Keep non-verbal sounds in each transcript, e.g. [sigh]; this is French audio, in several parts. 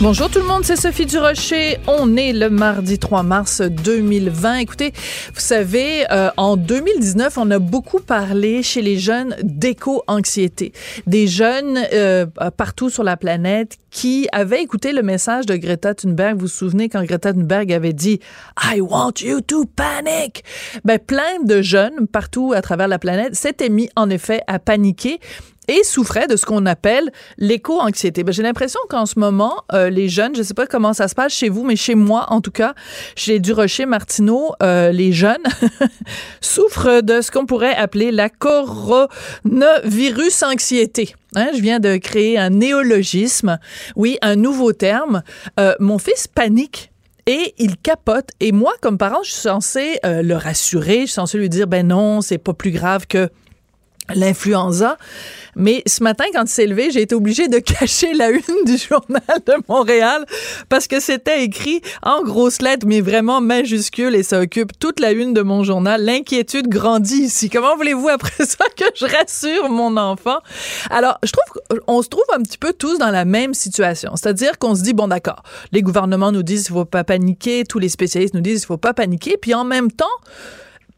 Bonjour tout le monde, c'est Sophie Durocher. On est le mardi 3 mars 2020. Écoutez, vous savez, euh, en 2019, on a beaucoup parlé chez les jeunes d'éco-anxiété. Des jeunes euh, partout sur la planète qui avaient écouté le message de Greta Thunberg. Vous vous souvenez quand Greta Thunberg avait dit I want you to panic. Ben, plein de jeunes partout à travers la planète s'étaient mis en effet à paniquer et souffrait de ce qu'on appelle l'éco-anxiété. Ben, j'ai l'impression qu'en ce moment, euh, les jeunes, je ne sais pas comment ça se passe chez vous, mais chez moi, en tout cas, chez Durocher Martineau, euh, les jeunes [laughs] souffrent de ce qu'on pourrait appeler la coronavirus anxiété. Hein, je viens de créer un néologisme, oui, un nouveau terme. Euh, mon fils panique et il capote. Et moi, comme parent, je suis censée le rassurer, je suis censée lui dire, ben non, c'est pas plus grave que l'influenza. Mais ce matin, quand il s'est levé, j'ai été obligée de [laughs] cacher la une du journal de Montréal parce que c'était écrit en grosses lettres, mais vraiment majuscules et ça occupe toute la une de mon journal. L'inquiétude grandit ici. Comment voulez-vous après [laughs] ça que je rassure mon enfant? Alors, je trouve qu'on se trouve un petit peu tous dans la même situation. C'est-à-dire qu'on se dit, bon, d'accord, les gouvernements nous disent qu'il faut pas paniquer, tous les spécialistes nous disent qu'il faut pas paniquer, puis en même temps,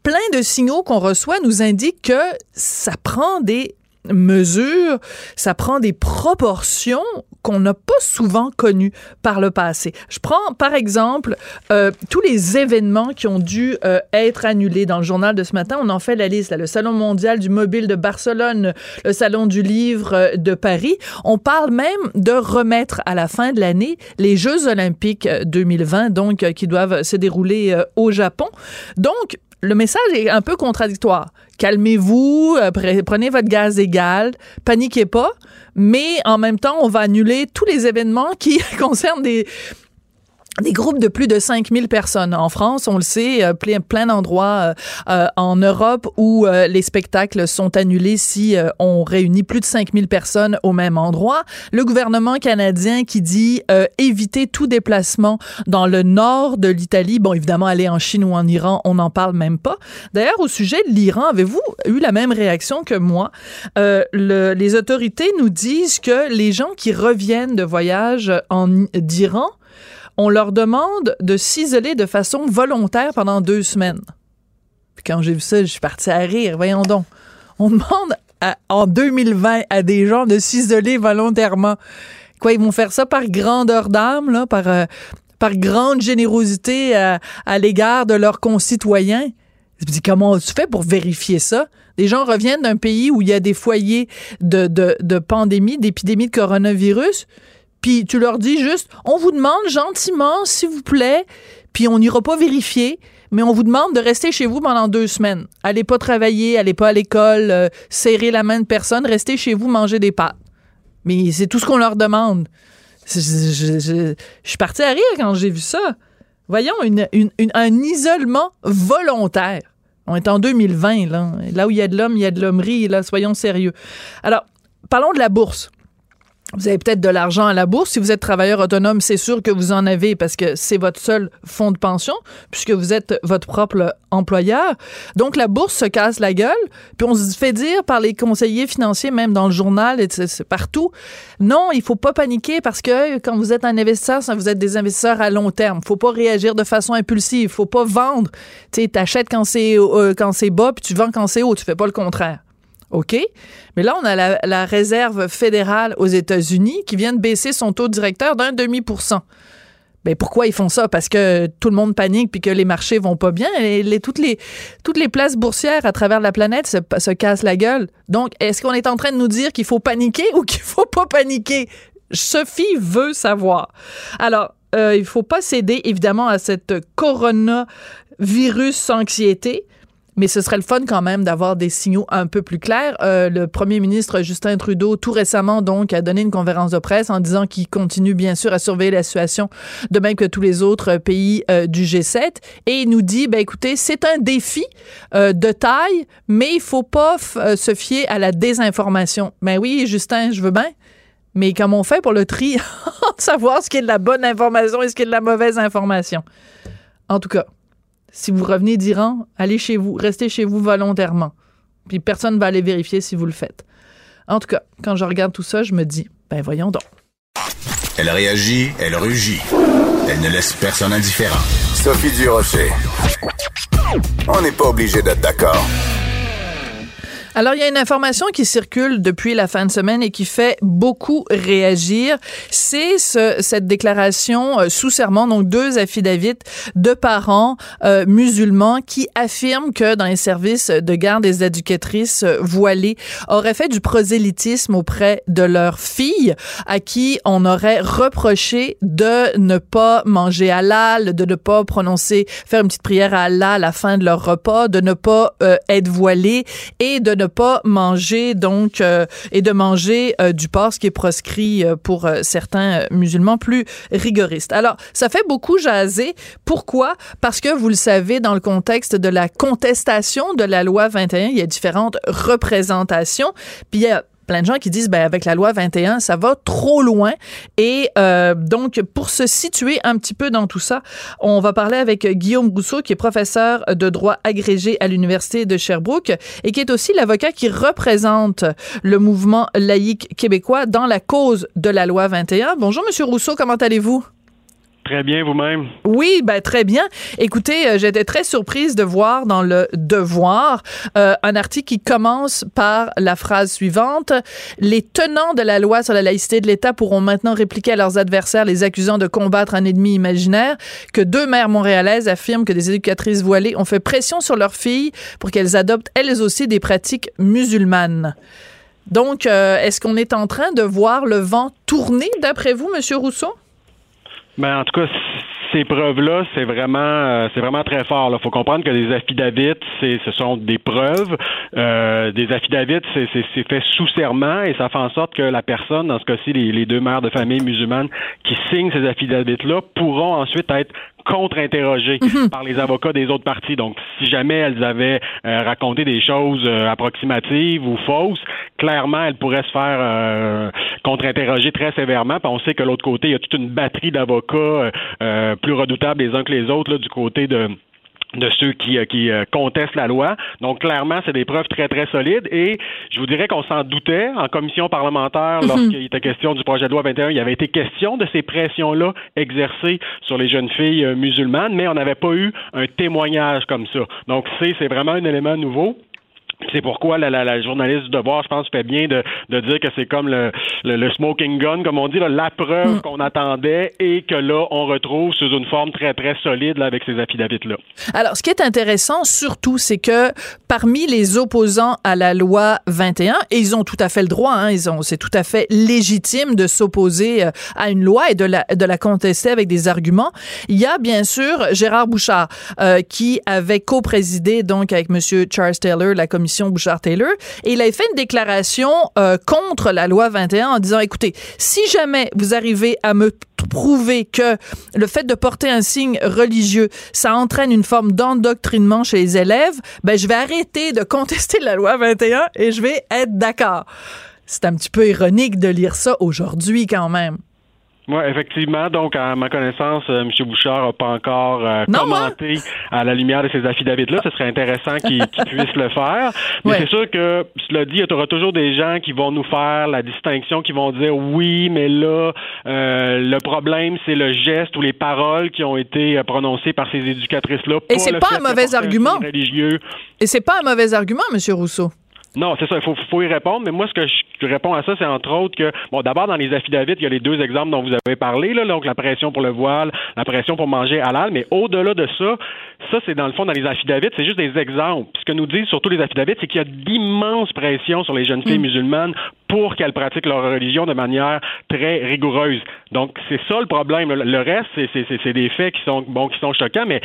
plein de signaux qu'on reçoit nous indiquent que ça prend des mesures, ça prend des proportions qu'on n'a pas souvent connues par le passé. Je prends par exemple euh, tous les événements qui ont dû euh, être annulés dans le journal de ce matin. On en fait la liste. Le Salon mondial du mobile de Barcelone, le Salon du livre euh, de Paris. On parle même de remettre à la fin de l'année les Jeux olympiques 2020, donc qui doivent se dérouler au Japon. Donc, le message est un peu contradictoire. Calmez-vous, euh, prenez votre gaz égal, paniquez pas, mais en même temps, on va annuler tous les événements qui [laughs] concernent des, des groupes de plus de 5000 personnes. En France, on le sait, euh, plein, plein d'endroits euh, euh, en Europe où les spectacles sont annulés si on réunit plus de 5000 personnes au même endroit. Le gouvernement canadien qui dit éviter tout déplacement dans le nord de l'Italie. Bon, évidemment, aller en Chine ou en Iran, on n'en parle même pas. D'ailleurs, au sujet de l'Iran, avez-vous eu la même réaction que moi? Le, les autorités nous disent que les gens qui reviennent de voyage d'Iran on leur demande de s'isoler de façon volontaire pendant deux semaines. Puis quand j'ai vu ça, je suis partie à rire. Voyons donc. On demande en 2020 à des gens de s'isoler volontairement. Quoi, ils vont faire ça par grandeur d'âme, euh, par grande générosité à, l'égard de leurs concitoyens? Je me dis, comment tu fais pour vérifier ça? Des gens reviennent d'un pays où il y a des foyers de pandémie, d'épidémie de coronavirus puis tu leur dis juste, on vous demande gentiment, s'il vous plaît, puis on n'ira pas vérifier, mais on vous demande de rester chez vous pendant deux semaines. Allez pas travailler, allez pas à l'école, euh, serrer la main de personne, restez chez vous, manger des pâtes. Mais c'est tout ce qu'on leur demande. Je, suis partie à rire quand j'ai vu ça. Voyons, un isolement volontaire. On est en 2020, là. Là où il y a de l'homme, il y a de l'hommerie, là, soyons sérieux. Alors, parlons de la bourse. Vous avez peut-être de l'argent à la bourse. Si vous êtes travailleur autonome, c'est sûr que vous en avez parce que c'est votre seul fonds de pension puisque vous êtes votre propre employeur. Donc, la bourse se casse la gueule. Puis on se fait dire par les conseillers financiers, même dans le journal et partout, non, il faut pas paniquer parce que quand vous êtes un investisseur, vous êtes des investisseurs à long terme. Faut pas réagir de façon impulsive. Faut pas vendre. Tu sais, t'achètes quand c'est euh, quand c'est bas puis tu vends quand c'est haut. Tu fais pas le contraire. OK? Mais là, on a la, réserve fédérale aux États-Unis qui vient de baisser son taux directeur d'un demi pour cent. Ben pourquoi ils font ça? Parce que tout le monde panique puis que les marchés vont pas bien. Et toutes les toutes les places boursières à travers la planète se, se cassent la gueule. Donc est-ce qu'on est en train de nous dire qu'il faut paniquer ou qu'il faut pas paniquer? Sophie veut savoir. Alors euh, il faut pas céder évidemment à cette coronavirus anxiété mais ce serait le fun quand même d'avoir des signaux un peu plus clairs. Euh, le premier ministre Justin Trudeau, tout récemment, donc, a donné une conférence de presse en disant qu'il continue, bien sûr, à surveiller la situation, de même que tous les autres pays euh, du G7. Et il nous dit, ben écoutez, c'est un défi euh, de taille, mais il faut pas se fier à la désinformation. Ben oui, Justin, je veux bien. Mais comment on fait pour le tri, [laughs] savoir ce qui est de la bonne information et ce qui est de la mauvaise information? En tout cas, si vous revenez d'Iran, allez chez vous, restez chez vous volontairement. Puis personne ne va aller vérifier si vous le faites. En tout cas, quand je regarde tout ça, je me dis, ben voyons donc. Elle réagit, elle rugit. Elle ne laisse personne indifférent. Sophie Durocher. On n'est pas obligé d'être d'accord. Alors, il y a une information qui circule depuis la fin de semaine et qui fait beaucoup réagir. C'est ce, cette déclaration euh, sous serment, donc deux affidavits de parents euh, musulmans qui affirment que dans les services de garde des éducatrices euh, voilées auraient fait du prosélytisme auprès de leurs filles à qui on aurait reproché de ne pas manger halal, de ne pas prononcer, faire une petite prière à Allah à la fin de leur repas, de ne pas être voilées et de ne pas manger donc euh, et de manger euh, du porc, ce qui est proscrit euh, pour certains musulmans plus rigoristes. Alors, ça fait beaucoup jaser. Pourquoi? Parce que vous le savez, dans le contexte de la contestation de la loi 21, il y a différentes représentations. Puis il y a plein de gens qui disent ben avec la loi 21 ça va trop loin. Et euh, donc pour se situer un petit peu dans tout ça on va parler avec Guillaume Rousseau qui est professeur de droit agrégé à l'université de Sherbrooke et qui est aussi l'avocat qui représente le mouvement laïque québécois dans la cause de la loi 21 bonjour monsieur Rousseau comment allez-vous? Très bien, vous-même? Oui, ben très bien. Écoutez, euh, j'étais très surprise de voir dans le Devoir euh, un article qui commence par la phrase suivante Les tenants de la loi sur la laïcité de l'État pourront maintenant répliquer à leurs adversaires les accusant de combattre un ennemi imaginaire. Que deux mères montréalaises affirment que des éducatrices voilées ont fait pression sur leurs filles pour qu'elles adoptent elles aussi des pratiques musulmanes. Donc, euh, est-ce qu'on est en train de voir le vent tourner, d'après vous, Monsieur Rousseau? Ben, en tout cas, ces preuves-là, c'est vraiment, euh, c'est vraiment très fort. Il faut comprendre que des affidavits, c'est, ce sont des preuves. Euh, des affidavits, c'est, c'est, fait sous serment et ça fait en sorte que la personne, dans ce cas-ci, les, les deux mères de famille musulmanes qui signent ces affidavits-là, pourront ensuite être contre-interrogées mhm. par les avocats des autres parties. Donc, si jamais elles avaient euh, raconté des choses euh, approximatives ou fausses, clairement, elles pourraient se faire euh, contre-interroger très sévèrement. Puis on sait que l'autre côté, il y a toute une batterie d'avocats plus redoutables les uns que les autres là, du côté de de ceux qui, euh, qui euh, contestent la loi. Donc, clairement, c'est des preuves très, très solides. Et je vous dirais qu'on s'en doutait en commission parlementaire mhm. lorsqu'il était question du projet de loi 21. Il y avait été question de ces pressions-là exercées sur les jeunes filles euh, musulmanes, mais on n'avait pas eu un témoignage comme ça. Donc, c'est, c'est vraiment un élément nouveau. C'est pourquoi la, la, la, journaliste du devoir, je pense, fait bien de, de dire que c'est comme le, le, smoking gun, comme on dit, la preuve mm. qu'on attendait et que là, on retrouve sous une forme très, très solide là, avec ces affidavits-là. Alors, ce qui est intéressant, surtout, c'est que parmi les opposants à la loi 21, et ils ont tout à fait le droit, hein, ils ont, c'est tout à fait légitime de s'opposer euh, à une loi et de la, de la contester avec des arguments. Il y a bien sûr Gérard Bouchard, euh, qui avait co-présidé donc avec Monsieur Charles Taylor la commission Bouchard-Taylor. Et il a fait une déclaration euh, contre la loi 21 en disant, écoutez, si jamais vous arrivez à me prouver que le fait de porter un signe religieux, ça entraîne une forme d'endoctrinement chez les élèves, ben je vais arrêter de contester la loi 21 et je vais être d'accord. C'est un petit peu ironique de lire ça aujourd'hui quand même. Oui, effectivement. Donc, à ma connaissance, euh, M. Bouchard n'a pas encore euh, commenté à la lumière de ces affidavits-là. Ce serait intéressant qu'il [laughs] puisse le faire. Mais c'est sûr que, cela dit, il y aura toujours des gens qui vont nous faire la distinction, qui vont dire oui, mais là, euh, le problème, c'est le geste ou les paroles qui ont été prononcées par ces éducatrices-là. Et c'est pas un mauvais argument. Religieux. Et c'est pas un mauvais argument, M. Rousseau. Non, c'est ça. Il faut, faut, y répondre. Mais moi, ce que je réponds à ça, c'est entre autres que, bon, d'abord, dans les affidavits, il y a les deux exemples dont vous avez parlé, là, donc la pression pour le voile, la pression pour manger halal. Mais au-delà de ça, ça, c'est dans le fond, dans les affidavits, c'est juste des exemples. ce que nous disent surtout les affidavits, c'est qu'il y a d'immenses pressions sur les jeunes filles mm. musulmanes pour qu'elles pratiquent leur religion de manière très rigoureuse. Donc, c'est ça le problème. Le reste, c'est des faits qui sont, bon, qui sont choquants, mais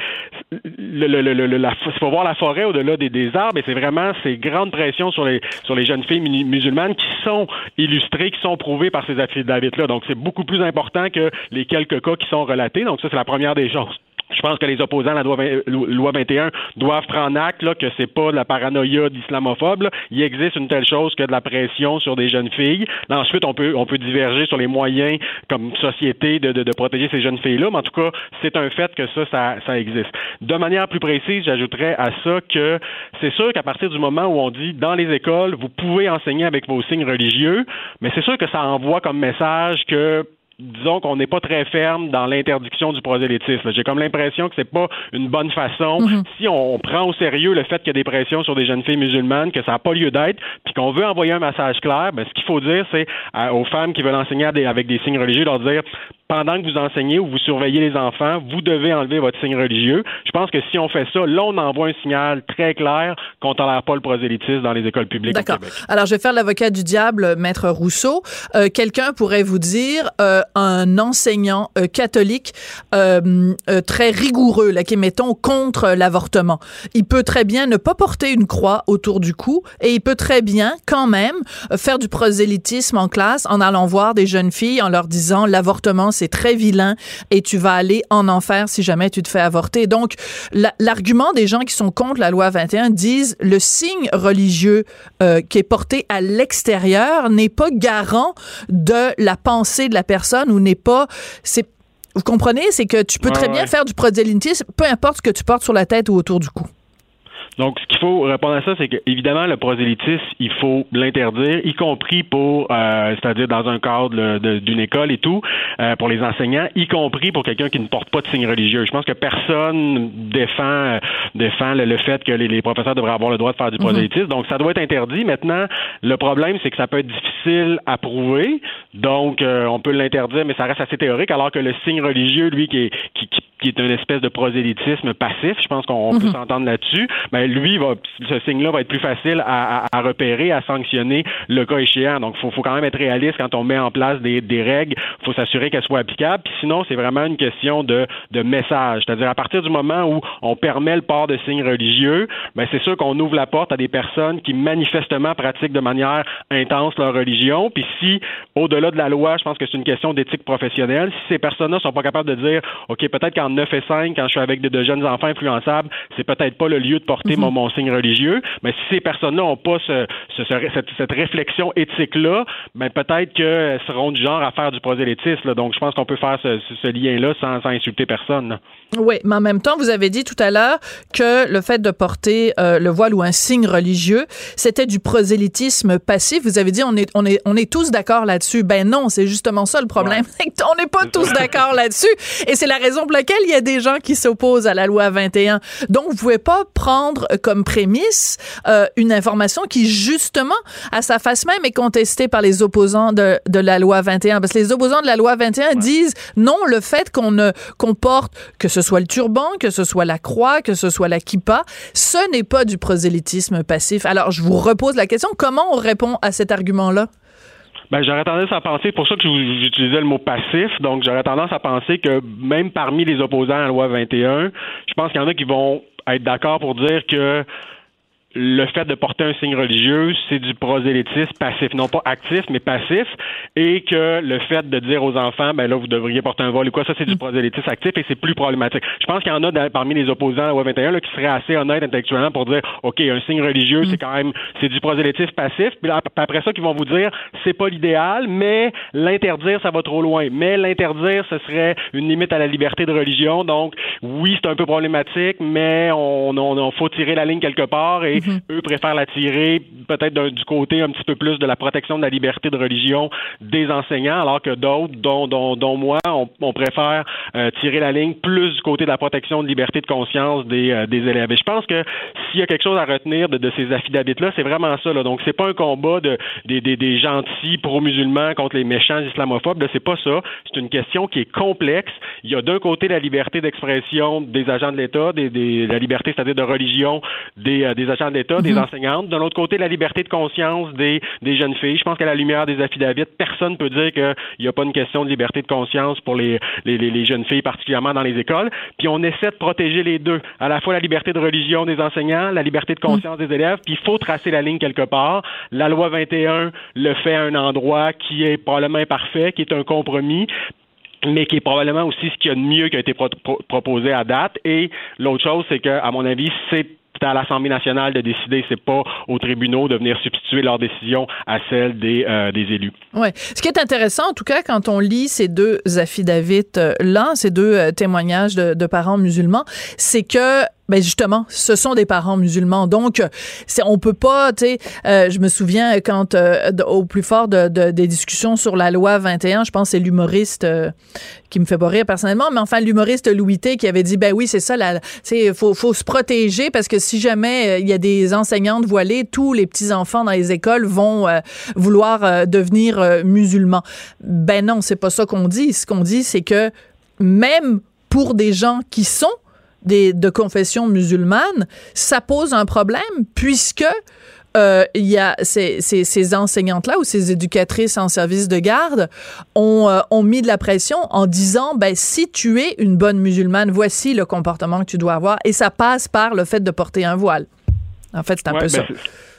il faut voir la forêt au-delà des, des, arbres, et c'est vraiment ces grandes pressions sur les, sur les jeunes filles musulmanes qui sont illustrées, qui sont prouvées par ces affidavits-là. Donc, c'est beaucoup plus important que les quelques cas qui sont relatés. Donc, ça, c'est la première des choses. Je pense que les opposants à la loi, 21 doivent prendre acte là, que c'est pas de la paranoïa d'islamophobe. Il existe une telle chose que de la pression sur des jeunes filles. ensuite, on peut on peut diverger sur les moyens comme société de protéger ces jeunes filles-là, mais en tout cas, c'est un fait que ça, ça, ça existe. De manière plus précise, j'ajouterais à ça que c'est sûr qu'à partir du moment où on dit dans les écoles, vous pouvez enseigner avec vos signes religieux, mais c'est sûr que ça envoie comme message que disons qu'on n'est pas très ferme dans l'interdiction du prosélytisme. J'ai comme l'impression que c'est pas une bonne façon. Mhm. Si on, prend au sérieux le fait qu'il y a des pressions sur des jeunes filles musulmanes, que ça n'a pas lieu d'être, puis qu'on veut envoyer un message clair, ben, ce qu'il faut dire, c'est aux femmes qui veulent enseigner avec des signes religieux, leur dire pendant que vous enseignez ou vous surveillez les enfants, vous devez enlever votre signe religieux. Je pense que si on fait ça, là, on envoie un signal très clair qu'on tolère pas le prosélytisme dans les écoles publiques D'accord. Alors, je vais faire l'avocat du diable, Maître Rousseau. Euh, quelqu'un pourrait vous dire, euh, un enseignant euh, catholique très rigoureux, là, qui est, mettons, contre l'avortement, il peut très bien ne pas porter une croix autour du cou et il peut très bien, quand même, faire du prosélytisme en classe en allant voir des jeunes filles, en leur disant l'avortement, c'est très vilain et tu vas aller en enfer si jamais tu te fais avorter. Donc, l'argument des gens qui sont contre la loi 21 disent le signe religieux euh, qui est porté à l'extérieur n'est pas garant de la pensée de la personne ou n'est pas c'est vous comprenez, c'est que tu peux très bien faire du prosélytisme, peu importe ce que tu portes sur la tête ou autour du cou. Donc, ce qu'il faut répondre à ça, c'est que évidemment le prosélytisme, il faut l'interdire, y compris pour, euh, c'est-à-dire dans un cadre d'une école et tout, euh, pour les enseignants, y compris pour quelqu'un qui ne porte pas de signe religieux. Je pense que personne défend défend le, fait que les, professeurs devraient avoir le droit de faire du mhm. prosélytisme. Donc, ça doit être interdit. Maintenant, le problème, c'est que ça peut être difficile à prouver. Donc, euh, on peut l'interdire, mais ça reste assez théorique, alors que le signe religieux, lui, qui est, qui, qui est une espèce de prosélytisme passif, je pense qu'on peut mhm. s'entendre là-dessus, ben lui, va, ce signe-là va être plus facile à, à, repérer, à sanctionner le cas échéant. Donc, il faut, faut, quand même être réaliste quand on met en place des, des règles. Il faut s'assurer qu'elles soient applicables. Puis sinon, c'est vraiment une question de, de message. C'est-à-dire, à partir du moment où on permet le port de signes religieux, ben c'est sûr qu'on ouvre la porte à des personnes qui manifestement pratiquent de manière intense leur religion. Puis si, au-delà de la loi, je pense que c'est une question d'éthique professionnelle, si ces personnes-là sont pas capables de dire, OK, peut-être qu'en 9 et 5, quand je suis avec de, jeunes enfants influençables, c'est peut-être pas le lieu de porter mhm. mon, signe religieux. Mais si ces personnes-là n'ont pas cette, réflexion éthique-là, ben peut-être qu'elles seront du genre à faire du prosélytisme. Donc, je pense qu'on peut faire ce, lien-là sans, insulter personne. Oui, mais en même temps, vous avez dit tout à l'heure que le fait de porter euh, le voile ou un signe religieux, c'était du prosélytisme passif. Vous avez dit on est on est on est tous d'accord là-dessus. Ben non, c'est justement ça le problème. [laughs] on n'est pas tous d'accord là-dessus et c'est la raison pour laquelle il y a des gens qui s'opposent à la loi 21. Donc vous pouvez pas prendre comme prémisse euh, une information qui justement à sa face même est contestée par les opposants de, de la loi 21 parce que les opposants de la loi 21 disent non, le fait qu'on ne qu'on porte que ce soit le turban, que ce soit la croix, que ce soit la kippa, ce n'est pas du prosélytisme passif. Alors, je vous repose la question, comment on répond à cet argument-là? Ben, j'aurais tendance à penser, pour ça que j'utilisais le mot passif, donc j'aurais tendance à penser que même parmi les opposants à la loi 21, je pense qu'il y en a qui vont être d'accord pour dire que le fait de porter un signe religieux, c'est du prosélytisme passif, non pas actif, mais passif, et que le fait de dire aux enfants, ben là, vous devriez porter un voile ou quoi, ça, c'est du mm. prosélytisme actif et c'est plus problématique. Je pense qu'il y en a parmi les opposants à la loi 21 là, qui seraient assez honnêtes intellectuellement pour dire, OK, un signe religieux, c'est mm. quand même, c'est du prosélytisme passif, puis après ça, qu'ils vont vous dire, c'est pas l'idéal, mais l'interdire, ça va trop loin. Mais l'interdire, ce serait une limite à la liberté de religion, donc oui, c'est un peu problématique, mais on, on, on faut tirer la ligne quelque part et Mhm. eux préfèrent la tirer peut-être du côté un petit peu plus de la protection de la liberté de religion des enseignants, alors que d'autres, dont, dont, dont, moi, on, préfère euh, tirer la ligne plus du côté de la protection de liberté de conscience des, euh, des élèves. Et je pense que s'il y a quelque chose à retenir de, ces affidavits-là, c'est vraiment ça. Là. Donc, c'est pas un combat de, des, des, des gentils pro-musulmans contre les méchants islamophobes. C'est pas ça. C'est une question qui est complexe. Il y a d'un côté la liberté d'expression des agents de l'État, des, des, la liberté, c'est-à-dire de religion des, euh, des agents de l'État, des mhm. enseignantes. De l'autre côté, la liberté de conscience des, des jeunes filles. Je pense qu'à la lumière des affidavits, personne peut dire qu'il n'y a pas une question de liberté de conscience pour les, les, les jeunes filles, particulièrement dans les écoles. Puis on essaie de protéger les deux. À la fois la liberté de religion des enseignants, la liberté de conscience des élèves, puis il faut tracer la ligne quelque part. La loi 21 le fait à un endroit qui est probablement imparfait, qui est un compromis, mais qui est probablement aussi ce qu'il y a de mieux qui a été proposé à date. Et l'autre chose, c'est que, à mon avis, c'est à l'Assemblée nationale de décider, c'est pas aux tribunaux de venir substituer leur décision à celle des, euh, des élus. Ouais. Ce qui est intéressant, en tout cas, quand on lit ces deux affidavits-là, euh, ces deux euh, témoignages de, de parents musulmans, c'est que ben justement, ce sont des parents musulmans. Donc, c'est, on peut pas, tu euh, je me souviens quand euh, au plus fort de, des discussions sur la loi 21, je pense que c'est l'humoriste euh, qui me fait pas rire personnellement, mais enfin l'humoriste Louis T qui avait dit ben oui, c'est ça, la, faut faut se protéger parce que si jamais il y a des enseignantes voilées, tous les petits enfants dans les écoles vont vouloir devenir musulmans. Ben non, c'est pas ça qu'on dit. Ce qu'on dit, c'est que même pour des gens qui sont des, de confession musulmane, ça pose un problème puisque euh, il y a ces, ces, ces enseignantes-là ou ces éducatrices en service de garde ont, euh, ont mis de la pression en disant ben si tu es une bonne musulmane, voici le comportement que tu dois avoir et ça passe par le fait de porter un voile. En fait, c'est un peu ben, ça.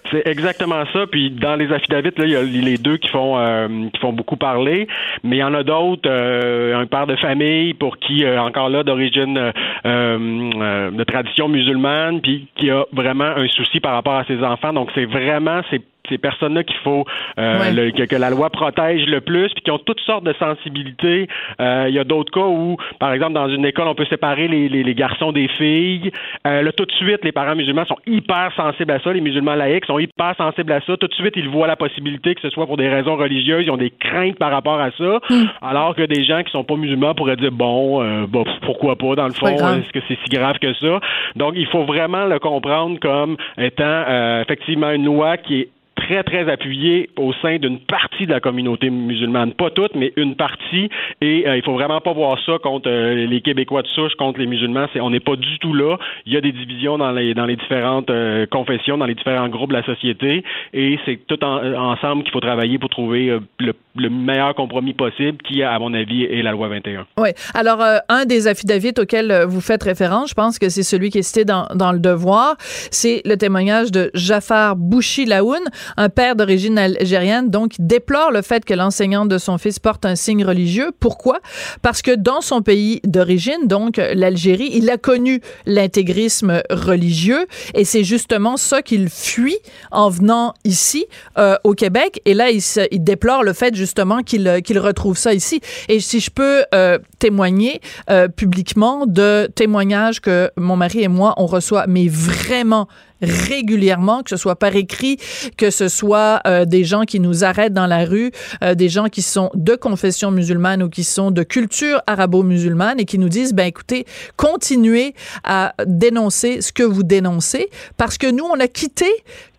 C'est exactement ça. Puis dans les affidavits, là, il y a les deux qui font euh, qui font beaucoup parler, mais il y en a d'autres. Euh, un père de famille pour qui euh, encore là d'origine de tradition musulmane, puis qui a vraiment un souci par rapport à ses enfants. Donc c'est vraiment c'est ces personnes-là qu'il faut euh, que, la loi protège le plus, puis qui ont toutes sortes de sensibilités. Euh, il y a d'autres cas où, par exemple, dans une école, on peut séparer les, les, garçons des filles. Euh, là, tout de suite, les parents musulmans sont hyper sensibles à ça. Les musulmans laïcs sont hyper sensibles à ça. Tout de suite, ils voient la possibilité que ce soit pour des raisons religieuses. Ils ont des craintes par rapport à ça. Hmm. Alors que des gens qui sont pas musulmans pourraient dire bon, euh, bon pourquoi pas dans le fond, est-ce que c'est si grave que ça? Donc, il faut vraiment le comprendre comme étant euh, effectivement une loi qui est très, très appuyé au sein d'une partie de la communauté musulmane. Pas toute, mais une partie. Et euh, il faut vraiment pas voir ça contre euh, les Québécois de souche, contre les musulmans. C'est, on n'est pas du tout là. Il y a des divisions dans les, dans les différentes euh, confessions, dans les différents groupes de la société. Et c'est tout ensemble qu'il faut travailler pour trouver le, le, meilleur compromis possible, qui, à mon avis, est la loi 21. Oui. Alors, un des affidavits auxquels vous faites référence, je pense que c'est celui qui est cité dans, Le Devoir, c'est le témoignage de Jafar Bouchi Laoun, un père d'origine algérienne, donc, déplore le fait que l'enseignante de son fils porte un signe religieux. Pourquoi? Parce que dans son pays d'origine, donc l'Algérie, il a connu l'intégrisme religieux et c'est justement ça qu'il fuit en venant ici euh, au Québec. Et là, il, il déplore le fait justement qu'il qu'il retrouve ça ici. Et si je peux euh, témoigner euh, publiquement de témoignages que mon mari et moi on reçoit, mais vraiment régulièrement, que ce soit par écrit, que ce soit euh, des gens qui nous arrêtent dans la rue, euh, des gens qui sont de confession musulmane ou qui sont de culture arabo-musulmane et qui nous disent, ben écoutez, continuez à dénoncer ce que vous dénoncez parce que nous, on a quitté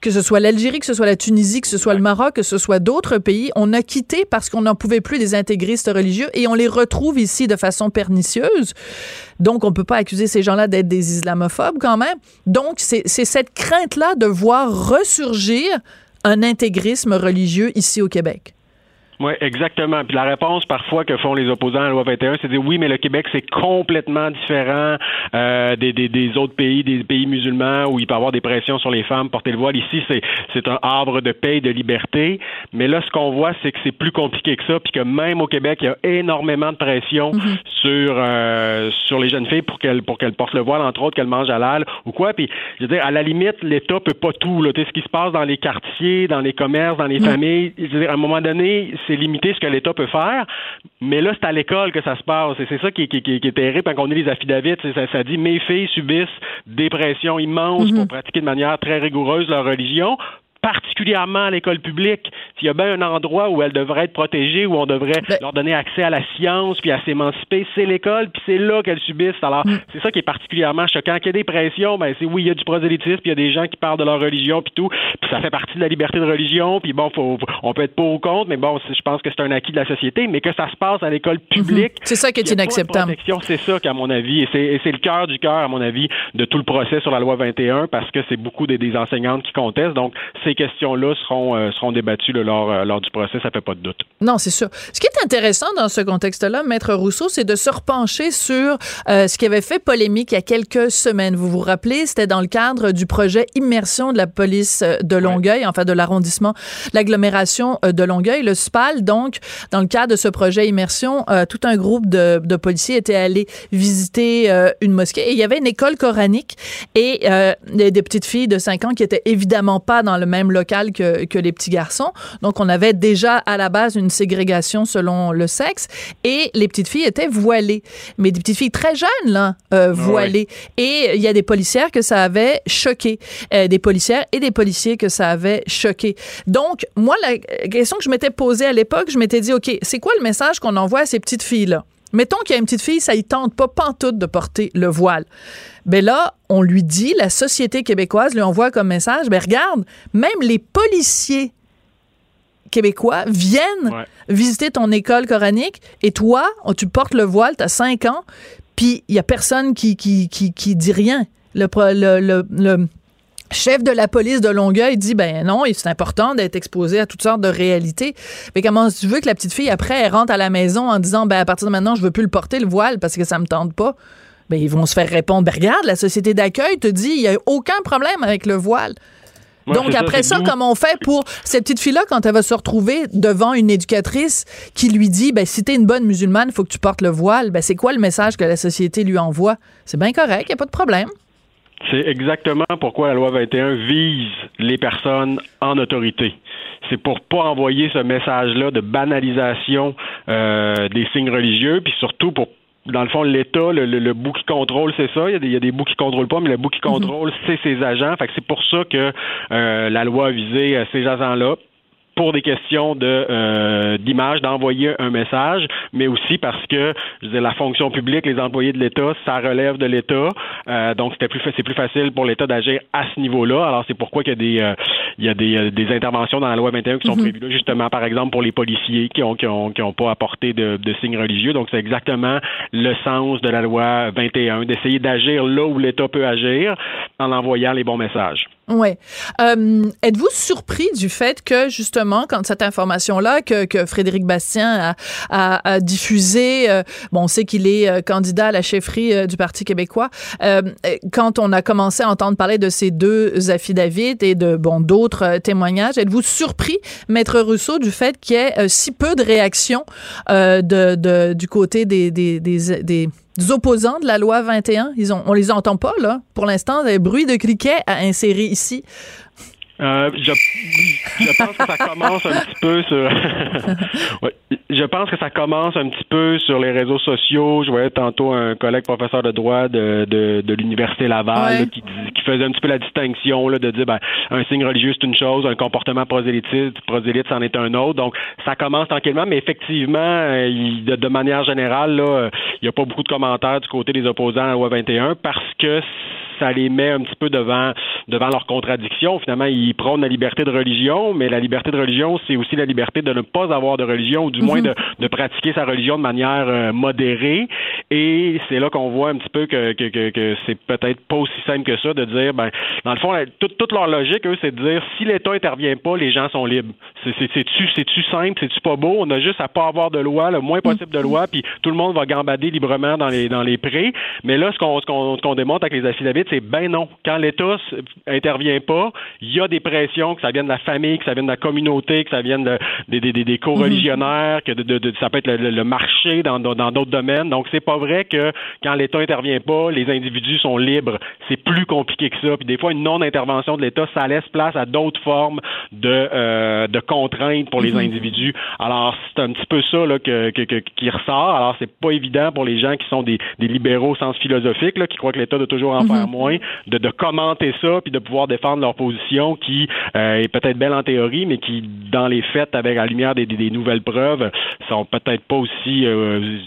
que ce soit l'Algérie, que ce soit la Tunisie, que ce soit le Maroc, que ce soit d'autres pays, on a quitté parce qu'on n'en pouvait plus des intégristes religieux et on les retrouve ici de façon pernicieuse. Donc, on ne peut pas accuser ces gens-là d'être des islamophobes quand même. Donc, c'est cette crainte-là de voir ressurgir un intégrisme religieux ici au Québec. Oui, exactement. Puis la réponse parfois que font les opposants à la loi 21, c'est de dire oui, mais le Québec, c'est complètement différent euh, des, des, des, autres pays, des pays musulmans où il peut y avoir des pressions sur les femmes, porter le voile. Ici, c'est, c'est un arbre de paix et de liberté. Mais là, ce qu'on voit, c'est que c'est plus compliqué que ça, puis que même au Québec, il y a énormément de pression mm-hmm. sur euh, sur les jeunes filles pour qu'elles pour qu'elles portent le voile, entre autres, qu'elles mangent halal ou quoi. Puis, je veux dire, à la limite, l'État peut pas tout. Là. Tu sais, ce qui se passe dans les quartiers, dans les commerces, dans les mm. familles, je veux dire, à un moment donné, c'est limiter ce que l'État peut faire. Mais là, c'est à l'école que ça se passe. Et c'est ça qui, est terrible quand on lit les affidavits. Ça, ça dit mes filles subissent des pressions immenses pour mhm. pratiquer de manière très rigoureuse leur religion particulièrement à l'école publique. S'il y a bien un endroit où elles devraient être protégées, où on devrait Ben- leur donner accès à la science, puis à s'émanciper, c'est l'école, puis c'est là qu'elles subissent. Alors, Mm. c'est ça qui est particulièrement choquant. Qu'il y a des pressions, ben c'est oui, il y a du prosélytisme, puis il y a des gens qui parlent de leur religion, puis tout, puis ça fait partie de la liberté de religion, puis bon, faut, on peut être pour ou contre, mais bon, c'est- je pense que c'est un acquis de la société, mais que ça se passe à l'école publique. C'est ça qui est inacceptable. C'est ça qu'à mon avis, et c'est c'est le cœur du cœur, à mon avis, de tout le procès sur la loi 21, parce que c'est beaucoup des, des enseignantes qui contestent. Donc, ces questions-là seront, euh, seront débattues là, lors, euh, lors du procès, ça fait pas de doute. Non, c'est sûr. Ce qui est intéressant dans ce contexte-là, Maître Rousseau, c'est de se repencher sur euh, ce qui avait fait polémique il y a quelques semaines. Vous vous rappelez, c'était dans le cadre du projet Immersion de la police de Longueuil, enfin de l'arrondissement, l'agglomération de Longueuil, le SPAL. Donc, dans le cadre de ce projet Immersion, euh, tout un groupe de, de policiers était allé visiter une mosquée et il y avait une école coranique et des, des petites filles de 5 ans qui étaient évidemment pas dans le même local que, que les petits garçons. Donc, on avait déjà à la base une ségrégation selon le sexe et les petites filles étaient voilées. Mais des petites filles très jeunes, là, euh, voilées. Et il y a des policières que ça avait choqué. Euh, des policières et des policiers que ça avait choqué. Donc, moi, la question que je m'étais posée à l'époque, je m'étais dit, OK, c'est quoi le message qu'on envoie à ces petites filles-là? Mettons qu'il y a une petite fille, ça y tente pas pantoute de porter le voile. Ben là, on lui dit, la société québécoise lui envoie comme message, ben regarde, même les policiers québécois viennent Ouais. visiter ton école coranique et toi, oh, tu portes le voile, tu as 5 ans, puis il y a personne qui, qui, qui, qui dit rien. Le, pro- le, le, le chef de la police de Longueuil dit ben non, c'est important d'être exposé à toutes sortes de réalités. Mais comment tu veux que la petite fille après elle rentre à la maison en disant ben à partir de maintenant, je veux plus le porter le voile parce que ça me tente pas? Ben ils vont se faire répondre ben regarde, la société d'accueil te dit il y a aucun problème avec le voile. Donc après ça, d'où- comment on fait pour cette petite fille-là quand elle va se retrouver devant une éducatrice qui lui dit ben si t'es une bonne musulmane, il faut que tu portes le voile. Ben c'est quoi le message que la société lui envoie? C'est bien correct, y a pas de problème. C'est exactement pourquoi la loi 21 vise les personnes en autorité. C'est pour pas envoyer ce message-là de banalisation euh, des signes religieux, puis surtout pour dans le fond, l'État, le, le, le bout qui contrôle, c'est ça. Il y, a des, il y a des bouts qui contrôlent pas, mais le bout qui contrôle, c'est ses agents. Fait que c'est pour ça que euh, la loi a visé euh, ces agents-là pour des questions de euh, d'image, d'envoyer un message, mais aussi parce que je la fonction publique, les employés de l'État, ça relève de l'État, Euh, donc c'était plus c'est plus facile pour l'État d'agir à ce niveau-là. Alors c'est pourquoi qu'il y a des euh, il y a des, euh, des interventions dans la loi 21 qui sont prévues là, justement par exemple pour les policiers qui ont qui ont, qui ont pas apporté de, de signes religieux. Donc c'est exactement le sens de la loi 21, d'essayer d'agir là où l'État peut agir en envoyant les bons messages. Ouais. Euh, Êtes-vous surpris du fait que justement, quand cette information-là que, que Frédéric Bastien a, a, a diffusée, euh, bon, on sait qu'il est euh, candidat à la chefferie euh, du Parti québécois. quand on a commencé à entendre parler de ces deux affidavits et de bon d'autres témoignages, êtes-vous surpris, Maître Rousseau, du fait qu'il y ait si peu de réactions de, de, du côté des, des, des des opposants de la loi 21. Ils ont, on les entend pas, là. Pour l'instant, des bruits de criquets à insérer ici. Euh, je, je pense que ça commence un petit peu sur. [laughs] Ouais. Je pense que ça commence un petit peu sur les réseaux sociaux. Je voyais tantôt un collègue professeur de droit de, de, de l'université Laval Ouais. là, qui, qui faisait un petit peu la distinction là, de dire ben, un signe religieux c'est une chose, un comportement prosélytiste, prosélyte c'en est un autre. Donc ça commence tranquillement, mais effectivement, euh, il- de, de manière générale, là, euh, il n'y a pas beaucoup de commentaires du côté des opposants à la loi 21 parce que ça les met un petit peu devant devant leurs contradictions. Finalement, ils prônent la liberté de religion, mais la liberté de religion, c'est aussi la liberté de ne pas avoir de religion, ou du moins de, de pratiquer sa religion de manière euh, modérée. Et c'est là qu'on voit un petit peu que, que, que, que c'est peut-être pas aussi simple que ça de dire, ben, dans le fond, toute, toute leur logique, eux, c'est de dire, si l'État intervient pas, les gens sont libres. C'est- c'est- C'est-tu c'est-tu simple, c'est-tu pas beau? On a juste à pas avoir de loi, le moins possible de loi, puis tout le monde va gambader librement dans les dans les prés. Mais là, ce qu'on ce qu'on qu'on démontre avec les affidavits, c'est ben non. Quand l'État intervient pas, il y a des pressions, que ça vienne de la famille, que ça vienne de la communauté, que ça vienne de- des, des, des, des co-religionnaires, que de, de- de- ça peut être le, le- le marché dans d'autres domaines. Donc, c'est pas vrai que quand l'État intervient pas, les individus sont libres. C'est plus compliqué que ça. Puis des fois, une non-intervention de l'État, ça laisse place à d'autres formes de, euh, de contraintes pour les individus. Alors, c'est un petit peu ça là, que, que- que- qui ressort. Alors, c'est pas évident pour les gens qui sont des, des libéraux au sens philosophique, là, qui croient que l'État doit toujours en faire moins, de, commenter ça puis de pouvoir défendre leur position qui est peut-être belle en théorie, mais qui, dans les faits, avec la lumière des, nouvelles preuves, sont peut-être pas aussi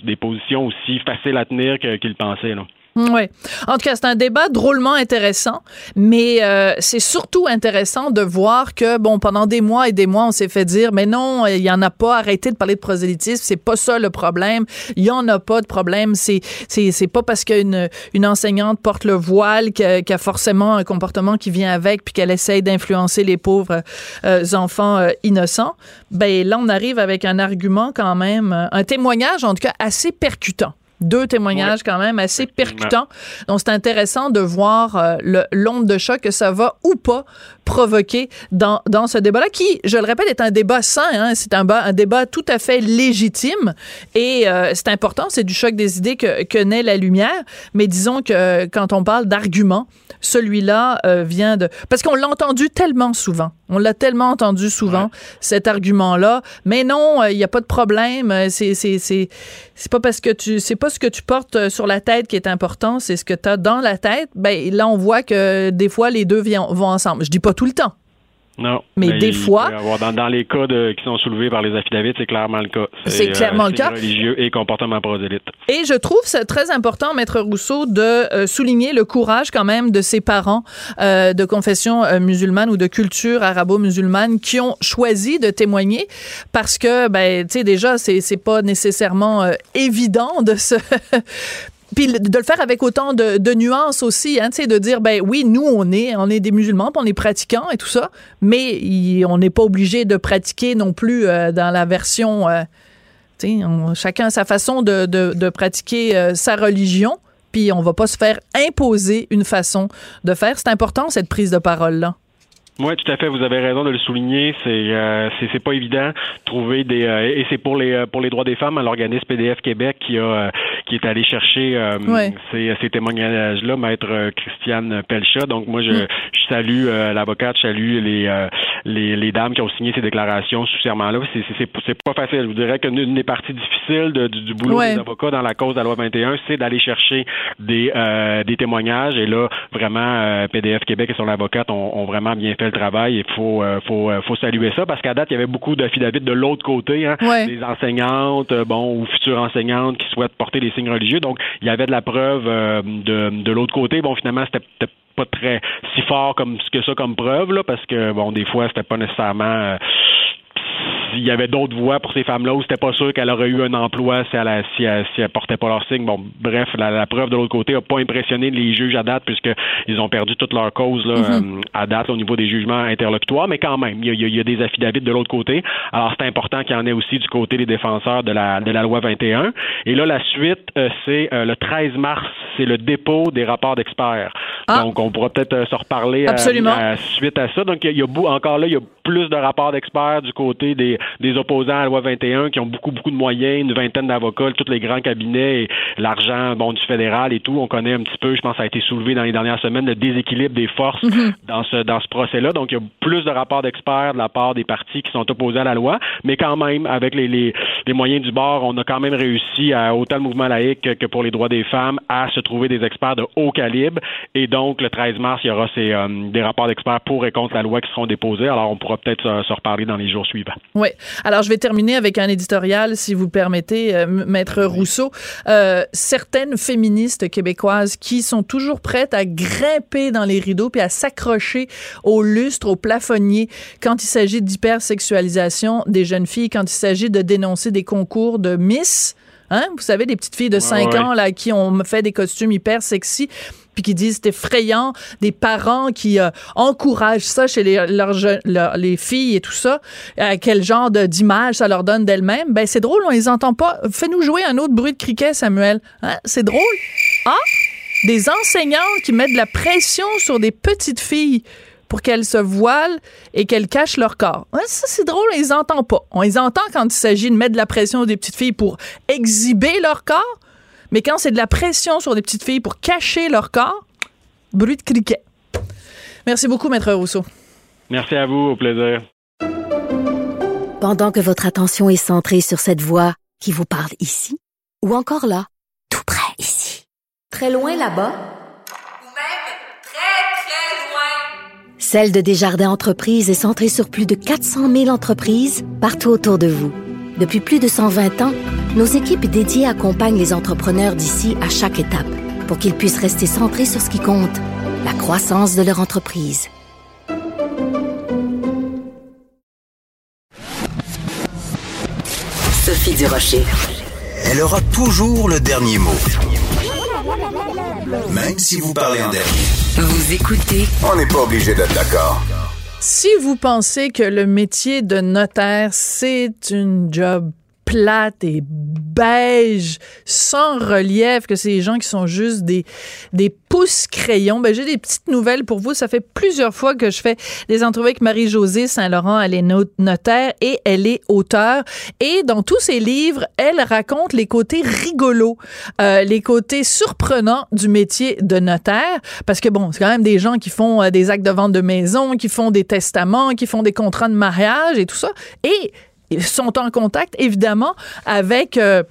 des positions aussi faciles à tenir qu'ils pensaient. Là. Oui. En tout cas, c'est un débat drôlement intéressant, mais euh, c'est surtout intéressant de voir que, bon, pendant des mois et des mois, on s'est fait dire, mais non, il y en a pas, arrêtez de parler de prosélytisme, c'est pas ça le problème, il y en a pas de problème, c'est c'est pas parce qu'une une enseignante porte le voile qu'elle a forcément un comportement qui vient avec puis qu'elle essaye d'influencer les pauvres euh, enfants euh, innocents. Ben là, on arrive avec un argument quand même, un témoignage en tout cas assez percutant. Deux témoignages quand même assez percutants. Donc, c'est intéressant de voir euh, l'onde de choc que ça va ou pas provoquer dans, dans ce débat-là, qui, je le répète, est un débat sain. Hein? C'est un, un, débat tout à fait légitime et euh, c'est important. C'est du choc des idées que, que naît la lumière. Mais disons que quand on parle d'arguments, celui-là euh, vient de... Parce qu'on l'a entendu tellement souvent. On l'a tellement entendu souvent, cet argument-là. Mais non, il n'y a pas de problème. C'est, c'est, pas parce que tu... C'est pas ce que tu portes sur la tête qui est important, c'est ce que tu as dans la tête. Ben, là, on voit que des fois, les deux vont ensemble. Je dis pas tout le temps. Non. Mais, des fois. dans, les cas qui sont soulevés par les affidavits, c'est clairement le cas. C'est clairement le cas. religieux et comportement prosélyte. Et je trouve c'est très important, Maître Rousseau, de euh, souligner le courage quand même de ses parents euh, de confession euh, musulmane ou de culture arabo-musulmane qui ont choisi de témoigner parce que, ben, tu sais, déjà, c'est pas nécessairement évident de se puis de le faire avec autant de, nuances aussi, hein, de dire ben oui, nous on est on est des musulmans, on est pratiquants et tout ça, mais on n'est pas obligé de pratiquer non plus euh, dans la version euh, on, chacun a sa façon de, pratiquer euh, sa religion, puis on va pas se faire imposer une façon de faire. C'est important cette prise de parole là. Oui, tout à fait. Vous avez raison de le souligner. C'est euh, c'est pas évident trouver des euh, et c'est pour les euh, pour les droits des femmes, l'organisme PDF Québec qui a euh, qui est allé chercher ces, ces témoignages là, maître Christiane Pelcha. Donc moi je, mm. je salue l'avocate, je salue les, les les dames qui ont signé ces déclarations sous serment là. C'est c'est c'est pas facile. Je vous dirais qu'une des parties difficiles de, du, boulot des avocats dans la cause de la loi 21, c'est d'aller chercher des des témoignages et là vraiment PDF Québec et son avocate ont, ont vraiment bien fait le travail. Il faut, euh, faut, euh, faut saluer ça parce qu'à date, il y avait beaucoup d'affidavits de l'autre côté, hein, des enseignantes, euh, bon, ou futures enseignantes qui souhaitent porter des signes religieux. Donc, il y avait de la preuve de, de l'autre côté. Bon, finalement, c'était pas très si fort comme que ça comme preuve là parce que bon des fois c'était pas nécessairement il y avait d'autres voies pour ces femmes-là où c'était pas sûr qu'elle aurait eu un emploi si elle, si elle, si elle portait pas leur signe. Bon, bref, la, preuve de l'autre côté a pas impressionné les juges à date puisqu'ils ont perdu toute leur cause là, mm-hmm. euh, à date au niveau des jugements interlocutoires, mais quand même, il y a, y a des affidavits de l'autre côté. Alors c'est important qu'il y en ait aussi du côté des défenseurs de la, de la loi 21. Et là, la suite, euh, c'est euh, le 13 mars, c'est le dépôt des rapports d'experts. Ah. Donc, on pourra peut-être se reparler à, suite à ça. Donc, il y a, encore là, il y a plus de rapports d'experts du côté des, des opposants à la loi 21 qui ont beaucoup, beaucoup de moyens, une vingtaine d'avocats, tous les grands cabinets et l'argent bon, du fédéral et tout. On connaît un petit peu, je pense, que ça a été soulevé dans les dernières semaines, le déséquilibre des forces mhm. dans ce, dans ce procès-là. Donc, il y a plus de rapports d'experts de la part des partis qui sont opposés à la loi, mais quand même, avec les, les, les moyens du bord, on a quand même réussi, à, autant le mouvement laïque que pour les droits des femmes, à se trouver des experts de haut calibre. Et donc, le 13 mars, il y aura ces, euh, des rapports d'experts pour et contre la loi qui seront déposés. Alors, on pourra peut-être se, se reparler dans les jours suivants. Oui. Alors, je vais terminer avec un éditorial, si vous permettez, euh, Maître Rousseau. Euh, certaines féministes québécoises qui sont toujours prêtes à grimper dans les rideaux puis à s'accrocher au lustre, au plafonnier quand il s'agit d'hypersexualisation des jeunes filles, quand il s'agit de dénoncer des concours de Miss. Hein? Vous savez, des petites filles de 5 ans là, qui ont fait des costumes hyper sexy puis qui disent c'est effrayant, des parents qui euh, encouragent ça chez les, leurs, les filles et tout ça, euh, quel genre d'image ça leur donne d'elles-mêmes, ben c'est drôle, on les entend pas. Fais-nous jouer un autre bruit de criquet, Samuel. Hein? C'est drôle. Ah! Des enseignantes qui mettent de la pression sur des petites filles pour qu'elles se voilent et qu'elles cachent leur corps. Hein, ça, c'est drôle, on les entend pas. On les entend quand il s'agit de mettre de la pression sur des petites filles pour exhiber leur corps, mais quand c'est de la pression sur des petites filles pour cacher leur corps, bruit de criquet. Merci beaucoup, Maître Rousseau. Merci à vous, au plaisir. Pendant que votre attention est centrée sur cette voix qui vous parle ici, ou encore là, tout près ici, très loin là-bas, Celle de Desjardins Entreprises est centrée sur plus de 400 000 entreprises partout autour de vous. Depuis plus de 120 ans, nos équipes dédiées accompagnent les entrepreneurs d'ici à chaque étape pour qu'ils puissent rester centrés sur ce qui compte, la croissance de leur entreprise. Sophie Durocher. Elle aura toujours le dernier mot. Même si vous parlez en dernier. Vous écoutez On n'est pas obligé d'être d'accord. Si vous pensez que le métier de notaire, c'est une job plate et beige, sans relief, que c'est des gens qui sont juste des, des pouces crayons. Ben, j'ai des petites nouvelles pour vous. Ça fait plusieurs fois que je fais des entrevues avec Marie-Josée Saint-Laurent. Elle est notaire et elle est auteure. Et dans tous ses livres, elle raconte les côtés rigolos, euh, les côtés surprenants du métier de notaire. Parce que bon, c'est quand même des gens qui font euh, des actes de vente de maison, qui font des testaments, qui font des contrats de mariage et tout ça. Et sont en contact, évidemment, avec... Euh,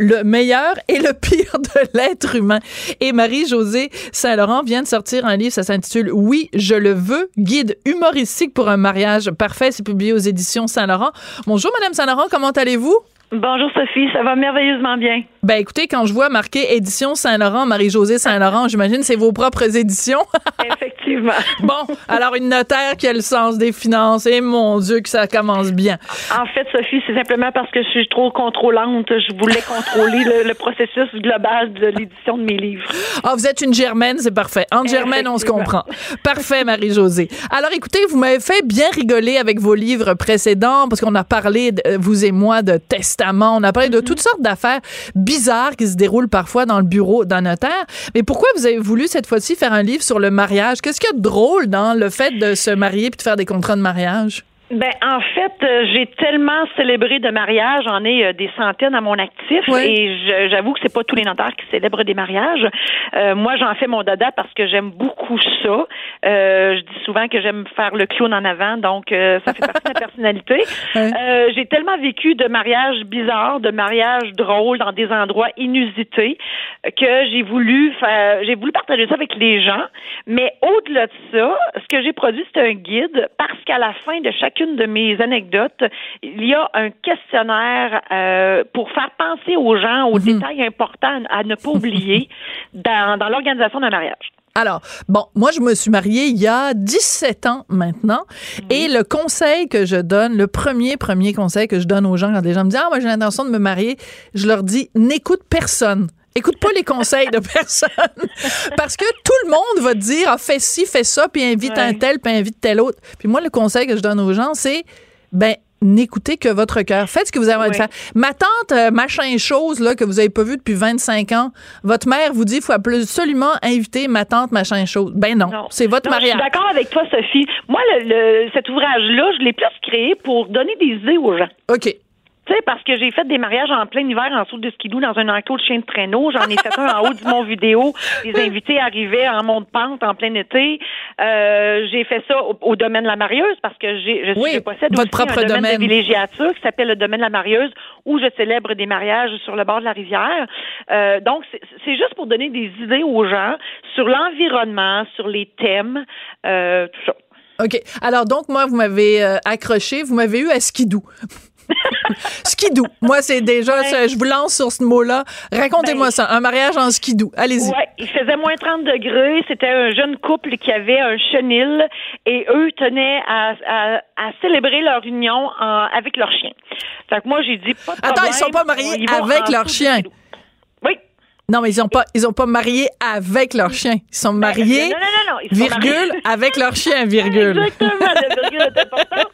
le meilleur et le pire de l'être humain. Et Marie-Josée Saint-Laurent vient de sortir un livre, ça s'intitule Oui, je le veux, guide humoristique pour un mariage parfait. C'est publié aux éditions Saint-Laurent. Bonjour, Madame Saint-Laurent, comment allez-vous? Bonjour Sophie, ça va merveilleusement bien. Ben écoutez, quand je vois marqué édition Saint-Laurent, Marie-Josée Saint-Laurent, j'imagine c'est vos propres éditions. [laughs] Effectivement. [laughs] bon, alors une notaire qui a le sens des finances, et mon Dieu que ça commence bien. En fait, Sophie, c'est simplement parce que je suis trop contrôlante. Je voulais contrôler le, processus global de l'édition de mes livres. Ah, vous êtes une germaine, c'est parfait. En germaine, on se comprend. Parfait, Marie-Josée. Alors écoutez, vous m'avez fait bien rigoler avec vos livres précédents parce qu'on a parlé, vous et moi, de test on a parlé de toutes sortes d'affaires bizarres qui se déroulent parfois dans le bureau d'un notaire. Mais pourquoi vous avez voulu cette fois-ci faire un livre sur le mariage? Qu'est-ce qu'il y a de drôle dans le fait de se marier puis de faire des contrats de mariage? Ben en fait, euh, j'ai tellement célébré de mariages, j'en ai euh, des centaines à mon actif et j'avoue que c'est pas tous les notaires qui célèbrent des mariages. Euh, moi, j'en fais mon dada parce que j'aime beaucoup ça. je dis souvent que j'aime faire le clown en avant, donc ça fait partie de ma [laughs] personnalité. j'ai tellement vécu de mariages bizarres, de mariages drôles dans des endroits inusités que j'ai voulu j'ai voulu partager ça avec les gens. Mais au-delà de ça, ce que j'ai produit, c'est un guide parce qu'à la fin de chaque de mes anecdotes, il y a un questionnaire euh, pour faire penser aux gens aux mhm. détails importants à ne pas oublier [laughs] dans, dans l'organisation d'un mariage. Alors, bon, moi, je me suis mariée il y a 17 ans maintenant. Et le conseil que je donne, le premier, premier conseil que je donne aux gens quand les gens me disent, ah, moi, j'ai l'intention de me marier, je leur dis, n'écoute personne. Écoute pas les conseils de [laughs] personne. Parce que tout le monde va te dire, ah, fais ci, fais ça, puis invite un tel, puis invite tel autre. Puis moi, le conseil que je donne aux gens, c'est, ben, n'écoutez que votre cœur. Faites ce que vous avez envie de faire. Ma tante, euh, machin chose, là, que vous avez pas vu depuis 25 ans, votre mère vous dit, il faut absolument inviter ma tante, machin chose. Ben non, c'est votre mariage. Je suis d'accord avec toi, Sophie. Moi, le, cet ouvrage-là, je l'ai plus créé pour donner des idées aux gens. OK parce que j'ai fait des mariages en plein hiver en dessous de skidoo dans un enclos de chien de traîneau. J'en ai fait un en haut du mont vidéo. Les invités arrivaient en mont de pente en plein été. Euh, j'ai fait ça au, domaine de la Marieuse parce que j'ai, je, oui, possède votre aussi propre un domaine, de villégiature qui s'appelle le domaine de la Marieuse où je célèbre des mariages sur le bord de la rivière. Euh, donc, c'est, juste pour donner des idées aux gens sur l'environnement, sur les thèmes, euh, tout ça. OK. Alors, donc, moi, vous m'avez accroché, vous m'avez eu à skidou. [laughs] [laughs] skidou. Moi, c'est déjà, je vous lance sur ce mot-là. Racontez-moi ben, ça. Un mariage en skidou. Allez-y. Ouais, il faisait moins 30 degrés. C'était un jeune couple qui avait un chenil et eux tenaient à, à, célébrer leur union avec leur chien. Fait que moi, j'ai dit pas de Attends, ils sont pas mariés avec leur chien. Non, mais ils ont pas, ils ont pas marié avec leur chien. Ils sont ben, mariés, non, non, non, virgule, avec leur chien, virgule. [laughs] Exactement, la virgule est importante.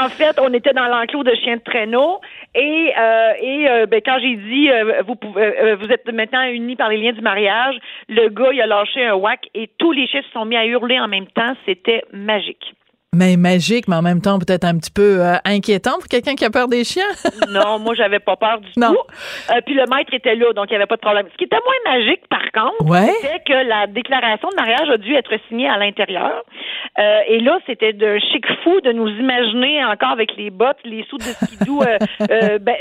En fait, on était dans l'enclos de chiens de traîneau et, euh, et euh, ben, quand j'ai dit euh, vous vous êtes maintenant unis par les liens du mariage, le gars il a lâché un whack et tous les chiens se sont mis à hurler en même temps. C'était magique mais magique, mais en même temps peut-être un petit peu euh, inquiétant pour quelqu'un qui a peur des chiens. [laughs] non, moi j'avais pas peur du tout. Euh, puis le maître était là, donc il n'y avait pas de problème. Ce qui était moins magique, par contre, c'est que la déclaration de mariage a dû être signée à l'intérieur. Euh, et là, c'était de chic fou de nous imaginer encore avec les bottes, les sous de skidoo, euh, [laughs] euh, ben,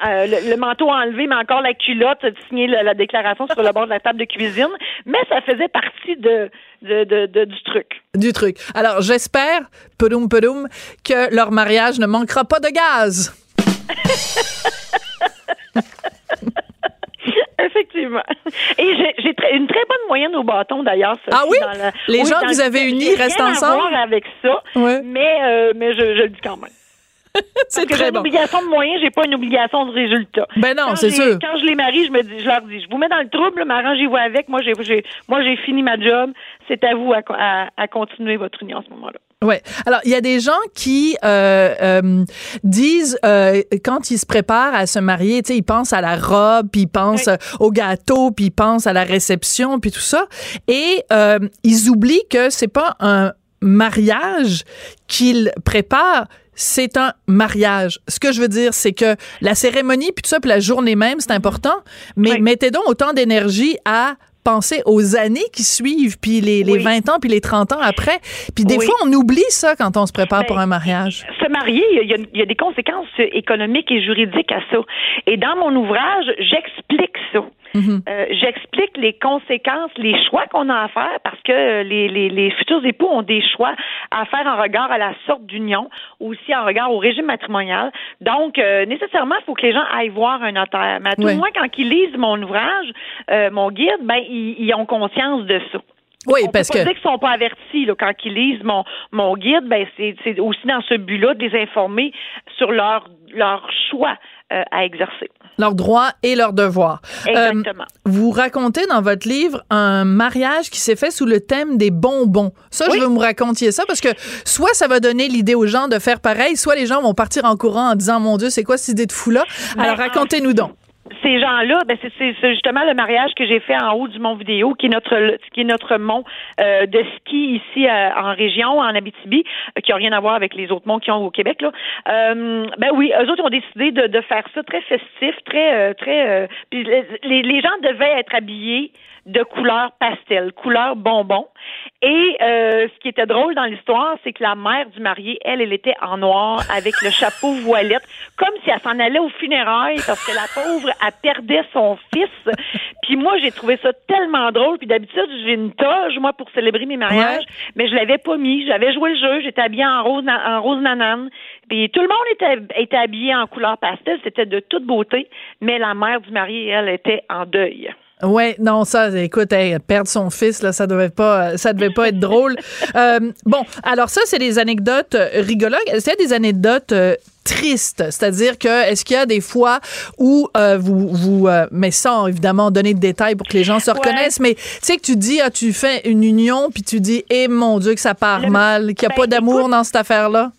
le, manteau enlevé, mais encore la culotte, de signer la, déclaration sur le bord de la table de cuisine. Mais ça faisait partie de, de, du truc. Du truc. Alors, j'espère, pedoum pedoum, que leur mariage ne manquera pas de gaz. [laughs] Effectivement. Et j'ai une très bonne moyenne au bâton, d'ailleurs. Ah oui? Les gens que vous avez unis restent ensemble? Rien à voir avec ça, mais, euh, mais je, je, le dis quand même. [laughs] c'est très bon. J'ai une obligation de moyens, j'ai pas une obligation de résultat. Ben non, c'est sûr. Quand je les marie, je me dis, je leur dis, je vous mets dans le trouble, m'arrangez-vous avec. Moi, j'ai, moi, j'ai fini ma job. C'est à vous à, à continuer votre union à ce moment-là. Ouais. Alors, il y a des gens qui euh, euh, disent euh, quand ils se préparent à se marier, tu sais, ils pensent à la robe, puis ils pensent au gâteau, puis ils pensent à la réception, puis tout ça, et ils oublient que c'est pas un mariage qu'ils préparent, c'est un mariage. Ce que je veux dire, c'est que la cérémonie, puis tout ça, puis la journée même, c'est important, mais mettez donc autant d'énergie à penser aux années qui suivent, puis les, les 20 ans, puis les 30 ans après. Puis des fois, on oublie ça quand on se prépare pour ben, un mariage. Se marier, il y, a, il y, a, des conséquences économiques et juridiques à ça. Et dans mon ouvrage, j'explique ça. Mhm. Euh, j'explique les conséquences, les choix qu'on a à faire parce que les, les, les, futurs époux ont des choix à faire en regard à la sorte d'union, aussi en regard au régime matrimonial. Donc, euh, nécessairement, il faut que les gens aillent voir un notaire. Mais à tout le moins, quand ils lisent mon ouvrage, euh, mon guide, ben, ils, ils ont conscience de ça. Oui, parce peut que. dire qu'ils sont pas avertis là, quand ils lisent mon, mon guide, ben c'est aussi dans ce but-là de les informer sur leur, leur choix euh, à exercer. Leurs droits et leurs devoirs. Exactement. Euh, vous racontez dans votre livre un mariage qui s'est fait sous le thème des bonbons. Ça, je veux me raconter ça parce que soit ça va donner l'idée aux gens de faire pareil, soit les gens vont partir en courant en disant mon Dieu, c'est quoi cette idée de fou là ben, Alors racontez-nous donc ces gens-là, ben c'est justement le mariage que j'ai fait en haut du mont Vidéo, qui est notre qui est notre mont euh, de ski ici euh, en région, en Abitibi, euh, qui a rien à voir avec les autres monts qui ont au Québec là. ben oui, eux autres ont décidé de, de faire ça très festif, très très. puis les, les gens devaient être habillés de couleur pastel, couleur bonbon. Et euh, ce qui était drôle dans l'histoire, c'est que la mère du marié, elle, elle était en noir avec le chapeau [laughs] voilette, comme si elle s'en allait au funérailles parce que la pauvre, elle perdait son fils. Puis moi, j'ai trouvé ça tellement drôle. Puis d'habitude, j'ai une toge, moi, pour célébrer mes mariages, mais je l'avais pas mis. J'avais joué le jeu, j'étais habillée en rose, en rose nanane. Puis tout le monde était, était habillé en couleur pastel, c'était de toute beauté, mais la mère du marié, elle, était en deuil. Ouais, non, ça, écoute, perdre son fils, là, ça devait pas, ça devait pas être drôle. [laughs] Euh, bon, alors ça, c'est des anecdotes rigolotes. Qu'il y a des anecdotes euh, tristes? C'est-à-dire que, est-ce qu'il y a des fois où euh, vous, vous mais sans évidemment donner de détails pour que les gens se reconnaissent, mais tu sais que tu dis, ah, tu fais une union, puis tu dis, eh mon Dieu, que ça part mal, qu'il n'y a pas ben, d'amour dans cette affaire-là?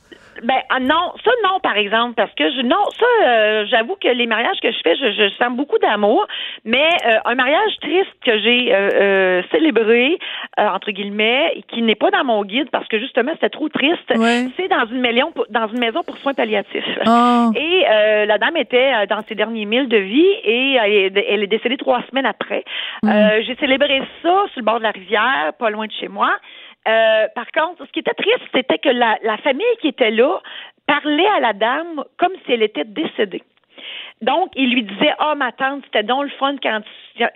Ben ah, non, ça non par exemple parce que je non ça euh, j'avoue que les mariages que je fais je, je sens beaucoup d'amour, mais euh, un mariage triste que j'ai euh, célébré entre guillemets qui n'est pas dans mon guide parce que justement c'était trop triste, c'est dans une maison dans une maison pour soins palliatifs. Ah. [laughs] Et la dame était dans ses derniers milles de vie et elle est décédée trois semaines après. Mm. j'ai célébré ça sur le bord de la rivière, pas loin de chez moi. Euh, par contre, ce qui était triste, c'était que la, famille qui était là parlait à la dame comme si elle était décédée. Donc, il lui disait, ah, oh, ma tante, c'était donc le fun quand,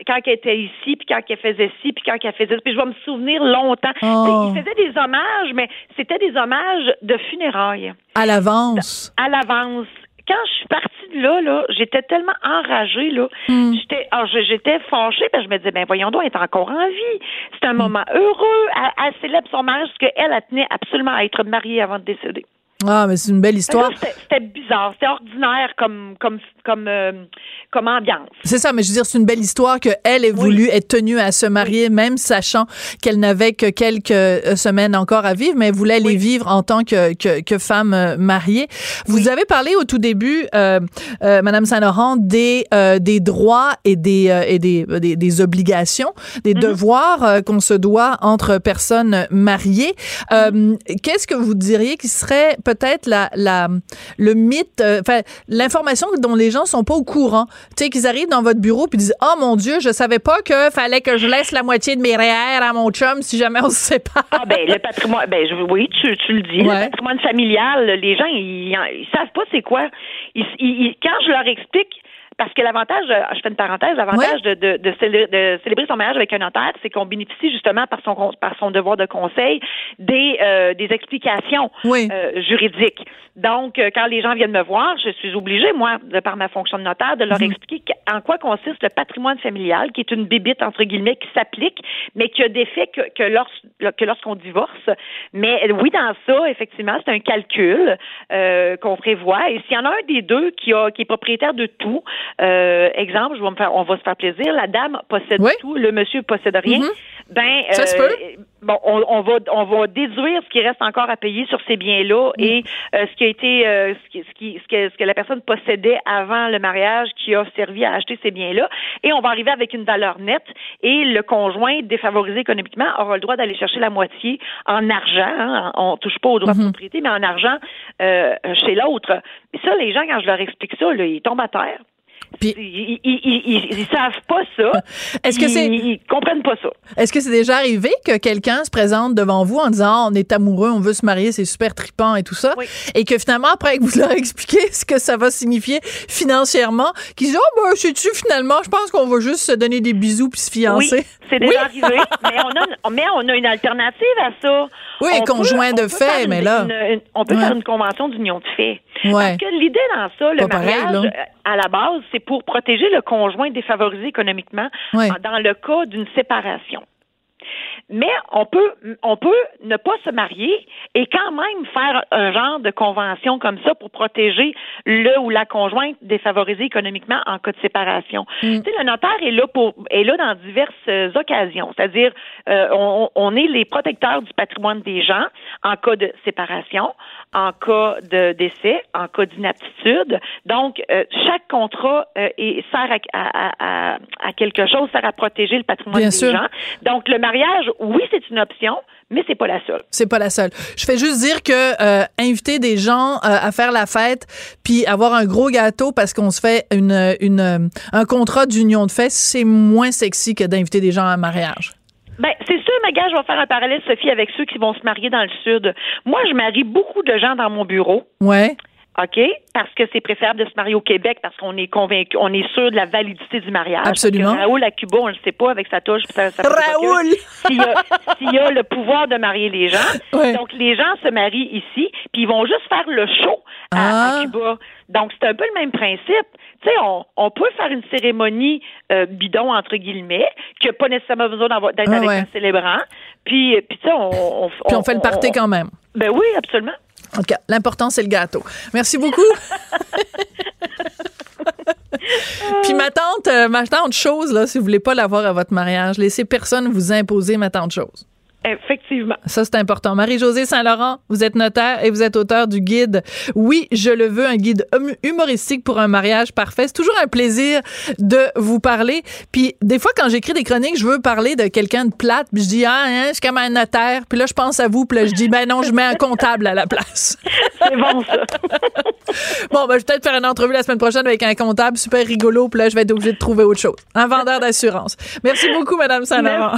quand elle était ici, puis quand elle faisait ci, puis quand elle faisait ça. Puis je vais me souvenir longtemps. Oh. Il faisait des hommages, mais c'était des hommages de funérailles. À l'avance. À l'avance quand je suis partie de là, là, j'étais tellement enragée, là. Hmm. J'étais, alors, j'étais fâchée, parce que je me disais, ben, voyons donc, elle est encore en vie. C'est un hmm. moment heureux. Elle, elle célèbre son mariage parce qu'elle, elle tenait absolument à être mariée avant de décéder. Ah, mais c'est une belle histoire. C'était bizarre, c'était ordinaire comme comme comme euh, comme ambiance. C'est ça, mais je veux dire, c'est une belle histoire que elle ait voulu être tenue à se marier, même sachant qu'elle n'avait que quelques euh, semaines encore à vivre, mais elle voulait les vivre en tant que que, que femme euh, mariée. Vous avez parlé au tout début, euh, Madame Saint-Laurent, des des droits et des et des, des, des obligations, des mhm. devoirs qu'on se doit entre personnes mariées. Qu'est-ce que vous diriez qui serait peut peut-être la, la, le mythe, euh, enfin, l'information dont les gens sont pas au courant. Tu sais, qu'ils arrivent dans votre bureau puis disent, oh mon Dieu, je savais pas que fallait que je laisse la moitié de mes REER à mon chum si jamais on se sépare. Ah, ben, le patrimoine, ben, je, oui, tu, tu le dis, le patrimoine familial, les gens, ils, ils, savent pas c'est quoi. ils, quand je leur explique, parce que l'avantage, euh, je fais une parenthèse, l'avantage de, de, de, célébrer son mariage avec un notaire, c'est qu'on bénéficie justement par son par son devoir de conseil des euh, des explications euh, juridiques. Donc, quand les gens viennent me voir, je suis obligée, moi, de par ma fonction de notaire, de leur mhm. expliquer en quoi consiste le patrimoine familial, qui est une bébite entre guillemets qui s'applique, mais qui a des faits que, que, que lorsqu'on divorce. Mais oui, dans ça, effectivement, c'est un calcul qu'on prévoit. Et s'il y en a un des deux qui a qui est propriétaire de tout, euh, exemple, je vais me faire, on va se faire plaisir. La dame possède tout, le monsieur possède rien. Mm-hmm. Ben, ça se peut. Euh, bon, on, on, va on va déduire ce qui reste encore à payer sur ces biens-là mm. et euh, ce qui a été euh, ce, qui, ce, qui, ce, que, ce que la personne possédait avant le mariage qui a servi à acheter ces biens-là et on va arriver avec une valeur nette et le conjoint défavorisé économiquement aura le droit d'aller chercher la moitié en argent. Hein, on touche pas au droit de mm-hmm. propriété, mais en argent chez l'autre. Ça, les gens quand je leur explique ça, là, ils tombent à terre. Puis, ils, ils, savent pas ça. [laughs] Est-ce que c'est ils, comprennent pas ça. Est-ce que c'est déjà arrivé que quelqu'un se présente devant vous en disant on est amoureux, on veut se marier, c'est super tripant et tout ça, et que finalement après que vous leur expliquez ce que ça va signifier financièrement, qu'ils disent oh ben sais-tu finalement, je pense qu'on va juste se donner des bisous puis se fiancer. Oui, c'est déjà arrivé, mais on a mais on a une alternative à ça. Oui, conjoint de fait, mais là. on peut faire une convention d'union de fait. Parce que l'idée dans ça, le mariage, à la base, c'est pour protéger le conjoint défavorisé économiquement dans le cas d'une séparation. Mais on peut, on peut ne pas se marier et quand même faire un genre de convention comme ça pour protéger le ou la conjointe défavorisée économiquement en cas de séparation. Mm. Tu sais, le notaire est là pour est là dans diverses occasions, c'est-à-dire euh, on, on, est les protecteurs du patrimoine des gens en cas de séparation, en cas de décès, en cas d'inaptitude. Donc, euh, chaque contrat euh, sert à, à, quelque chose, sert à protéger le patrimoine des gens. Donc, le mariage, oui, c'est une option, mais c'est pas la seule. C'est pas la seule. Je fais juste dire que euh, inviter des gens à faire la fête, puis avoir un gros gâteau parce qu'on se fait une, une, un contrat d'union de fait, c'est moins sexy que d'inviter des gens à un mariage. Ben, c'est sûr, ma gars, je vais faire un parallèle, Sophie, avec ceux qui vont se marier dans le Sud. Moi, je marie beaucoup de gens dans mon bureau. Ouais. OK? Parce que c'est préférable de se marier au Québec parce qu'on est convaincu, on est sûr de la validité du mariage. Absolument. Raoul à Cuba, on le sait pas avec sa touche. Ça, Raoul! S'il y, a, le pouvoir de marier les gens. Donc, les gens se marient ici, puis ils vont juste faire le show à, ah. Cuba. Donc, c'est un peu le même principe. Tu sais, on, peut faire une cérémonie euh, bidon, entre guillemets, qui n'a pas nécessairement besoin d'être ah avec un célébrant. Puis, puis tu sais, on, Puis on fait le party quand même. Ben oui, absolument. En tout cas, l'important, c'est le gâteau. Merci beaucoup. [laughs] Puis ma tante, euh, ma tante chose, là, si vous voulez pas l'avoir à votre mariage, laissez personne vous imposer ma tante chose. Effectivement. Ça, c'est important. Marie-Josée Saint-Laurent, vous êtes notaire et vous êtes auteur du guide Oui, je le veux, un guide hum, humoristique pour un mariage parfait. C'est toujours un plaisir de vous parler. Puis des fois, quand j'écris des chroniques, je veux parler de quelqu'un de plate, puis je dis, ah, hein, je suis comme un notaire. Puis là, je pense à vous, puis là, je dis, ben non, je mets un comptable à la place. C'est bon, ça. [laughs] bon, ben, je vais peut-être faire une entrevue la semaine prochaine avec un comptable super rigolo, puis là, je vais être obligée de trouver autre chose. Un vendeur d'assurance. Merci beaucoup, Madame Saint-Laurent.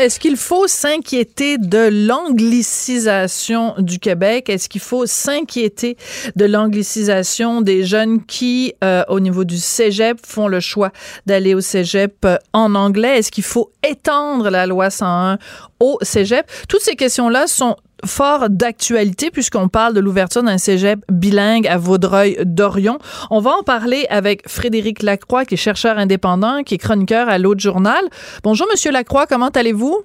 Est-ce qu'il faut s'inquiéter de l'anglicisation du Québec? Est-ce qu'il faut s'inquiéter de l'anglicisation des jeunes qui, euh, au niveau du cégep, font le choix d'aller au cégep euh, en anglais? Est-ce qu'il faut étendre la loi 101 au cégep? Toutes ces questions-là sont fort d'actualité puisqu'on parle de l'ouverture d'un cégep bilingue à Vaudreuil-Dorion. On va en parler avec Frédéric Lacroix, qui est chercheur indépendant, qui est chroniqueur à l'autre journal. Bonjour, Monsieur Lacroix, comment allez-vous?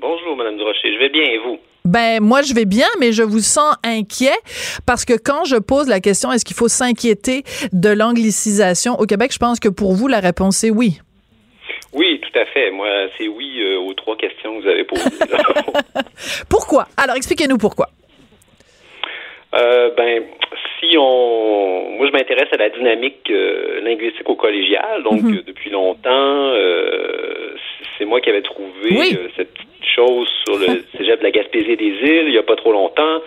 Bonjour, Madame Durocher. Je vais bien et vous? Ben moi je vais bien, mais je vous sens inquiet parce que quand je pose la question est-ce qu'il faut s'inquiéter de l'anglicisation au Québec, je pense que pour vous la réponse est oui. Tout à fait. Moi, c'est oui euh, aux trois questions que vous avez posées. [laughs] pourquoi? Alors expliquez-nous pourquoi. Euh, ben, si on, moi je m'intéresse à la dynamique euh, linguistique au collégial, donc mhm. depuis longtemps, c'est moi qui avais trouvé cette chose sur le [laughs] cégep de la Gaspésie des Îles il n'y a pas trop longtemps,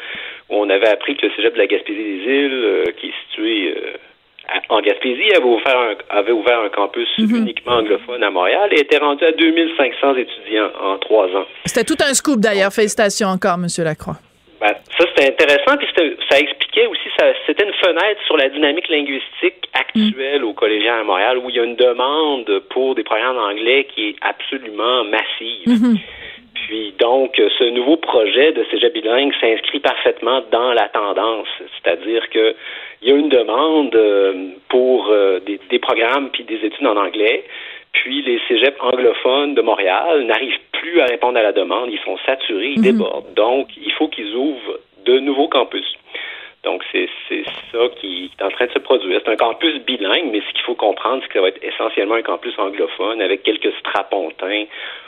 où on avait appris que le cégep de la Gaspésie des Îles, qui est situé en Gaspésie, avait ouvert un, avait ouvert un campus mhm. uniquement anglophone à Montréal et était rendu à 2500 étudiants en trois ans. C'était tout un scoop d'ailleurs. Félicitations encore, M. Lacroix. Ben, ça, c'était intéressant, puis ça expliquait aussi, ça, c'était une fenêtre sur la dynamique linguistique actuelle au Collégien à Montréal, où il y a une demande pour des programmes anglais qui est absolument massive. Mhm. Puis donc, ce nouveau projet de cégep bilingue s'inscrit parfaitement dans la tendance, c'est-à-dire que il y a une demande euh, pour euh, des, des, programmes puis des études en anglais, puis les cégeps anglophones de Montréal n'arrivent plus à répondre à la demande, ils sont saturés, ils mhm. débordent. Donc, il faut qu'ils ouvrent de nouveaux campus. Donc, c'est ça qui est en train de se produire. C'est un campus bilingue, mais ce qu'il faut comprendre, c'est que ça va être essentiellement un campus anglophone avec quelques strapontins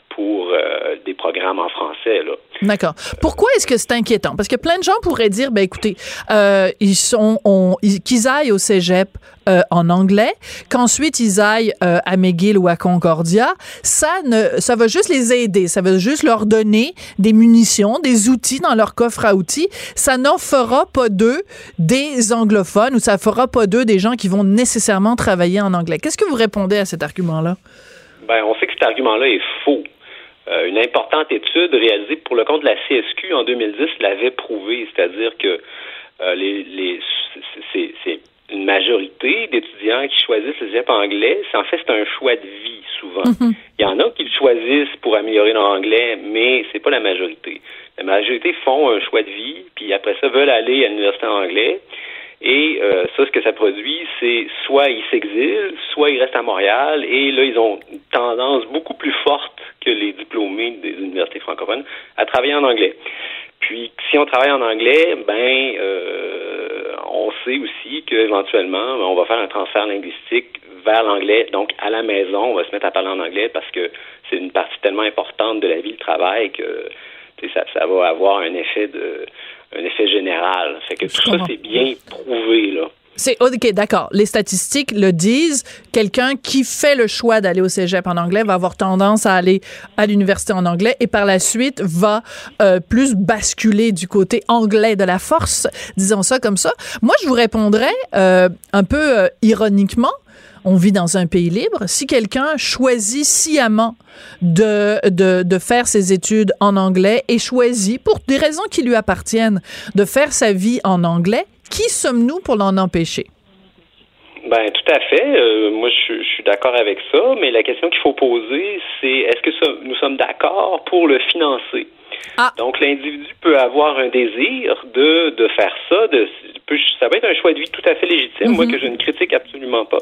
pour euh, des programmes en français. D'accord. Pourquoi est-ce que c'est inquiétant? Parce que plein de gens pourraient dire, ben écoutez, euh, ils sont, qu'ils aillent au cégep euh, en anglais, qu'ensuite ils aillent à McGill ou à Concordia, ça ne, ça va juste les aider, ça va juste leur donner des munitions, des outils dans leur coffre à outils. Ça n'en fera pas d'eux des anglophones ou ça fera pas d'eux des gens qui vont nécessairement travailler en anglais. Qu'est-ce que vous répondez à cet argument-là? Ben, on sait que cet argument-là est faux. Euh, une importante étude réalisée pour le compte de la CSQ en 2010 l'avait prouvé, c'est-à-dire que euh, les, les c'est une majorité d'étudiants qui choisissent le ZEP anglais. En fait, c'est un choix de vie souvent. Mhm. Il y en a qui le choisissent pour améliorer leur anglais, mais c'est pas la majorité. La majorité font un choix de vie, puis après ça veulent aller à l'université en anglais. Et euh, ça, ce que ça produit, c'est soit ils s'exilent, soit ils restent à Montréal, et là, ils ont une tendance beaucoup plus forte que les diplômés des universités francophones à travailler en anglais. Puis, si on travaille en anglais, ben, euh, on sait aussi qu'éventuellement, on va faire un transfert linguistique vers l'anglais. Donc, à la maison, on va se mettre à parler en anglais parce que c'est une partie tellement importante de la vie de travail que ça, ça va avoir un effet de un effet général. Fait que tout ça, c'est bien prouvé, là. C'est OK, d'accord. Les statistiques le disent. Quelqu'un qui fait le choix d'aller au cégep en anglais va avoir tendance à aller à l'université en anglais et par la suite va euh, plus basculer du côté anglais de la force, disons ça comme ça. Moi, je vous répondrais euh, un peu euh, ironiquement on vit dans un pays libre. Si quelqu'un choisit sciemment de, faire ses études en anglais et choisit, pour des raisons qui lui appartiennent, de faire sa vie en anglais, qui sommes-nous pour l'en empêcher? Ben tout à fait. Euh, moi, je, suis d'accord avec ça, mais la question qu'il faut poser, c'est est-ce que nous sommes d'accord pour le financer? Ah. Donc, l'individu peut avoir un désir de, de faire ça. De, ça va être un choix de vie tout à fait légitime, moi, mhm. que je ne critique absolument pas.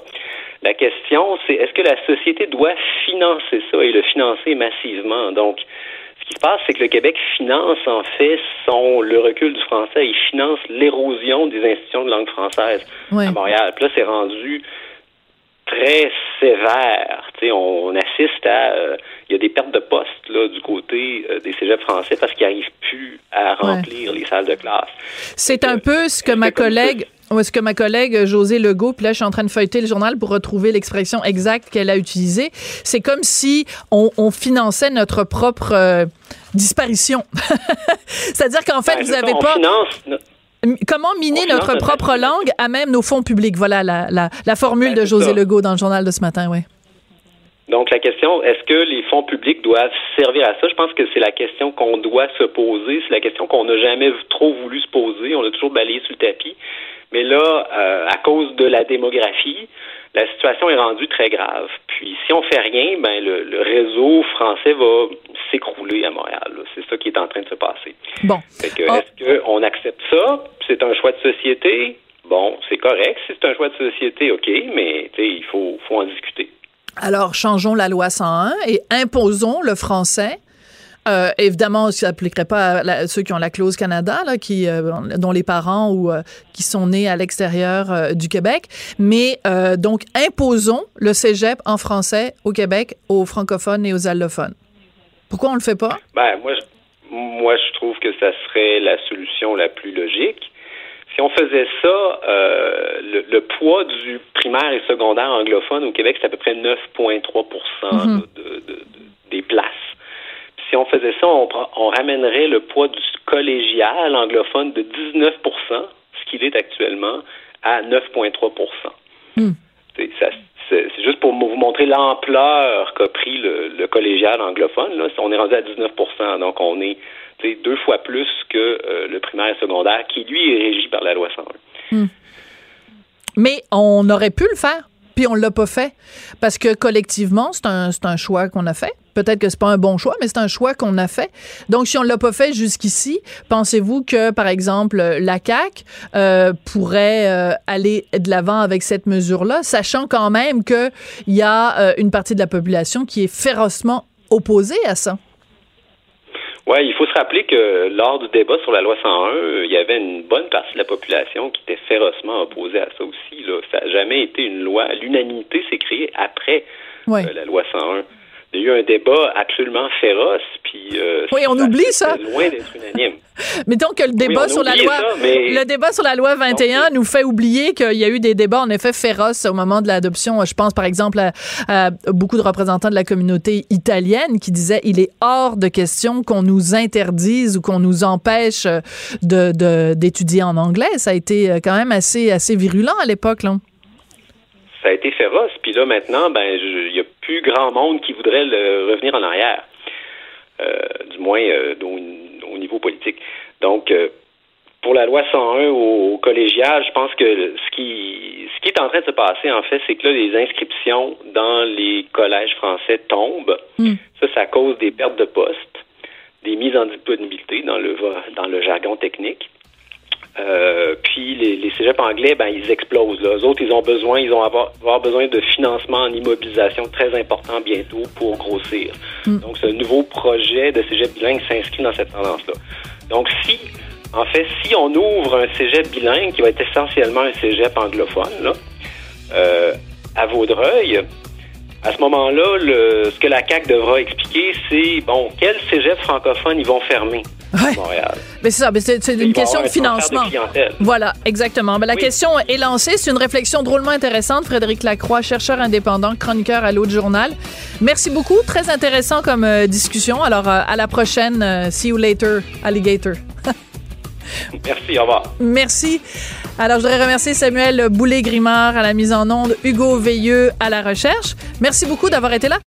La question, c'est est-ce que la société doit financer ça et le financer massivement? Donc, ce qui se passe, c'est que le Québec finance en fait son le recul du français. Il finance l'érosion des institutions de langue française à Montréal. Puis là, c'est rendu très sévère. on, on assiste à euh, il y a des pertes de postes là, du côté euh, des cégeps français parce qu'ils n'arrivent plus à remplir les salles de classe. C'est un peu ce que ma collègue ce que ma collègue euh, José Legault, puis là, je suis en train de feuilleter le journal pour retrouver l'expression exacte qu'elle a utilisée. C'est comme si on, on, finançait notre propre disparition. [laughs] C'est-à-dire qu'en fait, ben, vous n'avez pas. Finance, Comment miner notre propre langue à même nos fonds publics? Voilà la, la, la formule ben, de José Legault dans le journal de ce matin, oui. Donc la question, est-ce que les fonds publics doivent servir à ça? Je pense que c'est la question qu'on doit se poser. C'est la question qu'on n'a jamais trop voulu se poser. On a toujours balayé sous le tapis. Mais là, euh, à cause de la démographie, la situation est rendue très grave. Puis si on fait rien, ben le, réseau français va s'écrouler à Montréal. C'est ça qui est en train de se passer. Bon. Oh. Est-ce qu'on accepte ça? C'est un choix de société? Bon, c'est correct. Si c'est un choix de société, OK, mais il faut, faut en discuter. Alors, changeons la loi 101 et imposons le français euh, évidemment, ça s'appliquerait pas à ceux qui ont la clause Canada, là, qui, euh, dont les parents ou euh, qui sont nés à l'extérieur du Québec. Mais donc, imposons le cégep en français au Québec aux francophones et aux allophones. Pourquoi on le fait pas? Ben, moi, je, moi, je trouve que ça serait la solution la plus logique. Si on faisait ça, le, poids du primaire et secondaire anglophone au Québec, c'est à peu près 9,3 mm-hmm. des places si on faisait ça, on, on ramènerait le poids du collégial anglophone de 19 ce qu'il est actuellement, à 9,3 hmm. C'est juste pour vous montrer l'ampleur qu'a pris le, collégial anglophone. Là. On est rendu à 19% donc on est deux fois plus que euh, le primaire et secondaire, qui lui est régi par la loi 101. Hmm. Mais on aurait pu le faire, puis on l'a pas fait, parce que collectivement, c'est un, un choix qu'on a fait. Peut-être que c'est pas un bon choix, mais c'est un choix qu'on a fait. Donc, si on l'a pas fait jusqu'ici, pensez-vous que, par exemple, la CAC euh, pourrait euh, aller de l'avant avec cette mesure-là, sachant quand même qu'il y a euh, une partie de la population qui est férocement opposée à ça? Oui, il faut se rappeler que lors du débat sur la loi 101, il y avait une bonne partie de la population qui était férocement opposée à ça aussi. Là. Ça n'a jamais été une loi. L'unanimité s'est créée après la loi 101 il y a eu un débat absolument féroce, puis euh, oui, on oublie ça. Loin d'être unanime. [laughs] Mettons que le débat sur la loi, le débat sur la loi 21 nous fait oublier qu'il y a eu des débats en effet féroces au moment de l'adoption. Je pense par exemple à, beaucoup de représentants de la communauté italienne qui disaient il est hors de question qu'on nous interdise ou qu'on nous empêche de d'étudier en anglais. Ça a été euh, quand même assez assez virulent à l'époque là ça a été féroce. Puis là, maintenant, ben, il n'y a plus grand monde qui voudrait le revenir en arrière, euh, du moins euh, au, niveau politique. Donc, euh, pour la loi 101 au, collégial, je pense que ce qui, ce qui est en train de se passer, en fait, c'est que là, les inscriptions dans les collèges français tombent. Hmm. Ça, ça cause des pertes de postes, des mises en disponibilité dans le, dans le jargon technique. Euh, puis les, les cégeps anglais, ben ils explosent. Là. Eux autres, ils ont besoin, ils vont avoir, avoir besoin de financement en immobilisation très important bientôt pour grossir. Hmm. Donc, ce nouveau projet de cégep bilingue s'inscrit dans cette tendance-là. Donc, si, en fait, si on ouvre un cégep bilingue qui va être essentiellement un cégep anglophone, là, euh, à Vaudreuil, à ce moment-là, ce que la CAC devra expliquer, c'est bon, quel cégep francophone ils vont fermer à Montréal? Mais c'est ça, c'est une question de financement. voilà, exactement. la question est lancée. C'est une réflexion drôlement intéressante. Frédéric Lacroix, chercheur indépendant, chroniqueur à l'autre journal. Merci beaucoup. Très intéressant comme euh, discussion. Alors, euh, à la prochaine. Euh, see you later, alligator. [laughs] Merci, au revoir. Merci. Alors, je voudrais remercier Samuel Boulet-Grimard à la mise en onde, Hugo Veilleux à la recherche. Merci beaucoup d'avoir été là.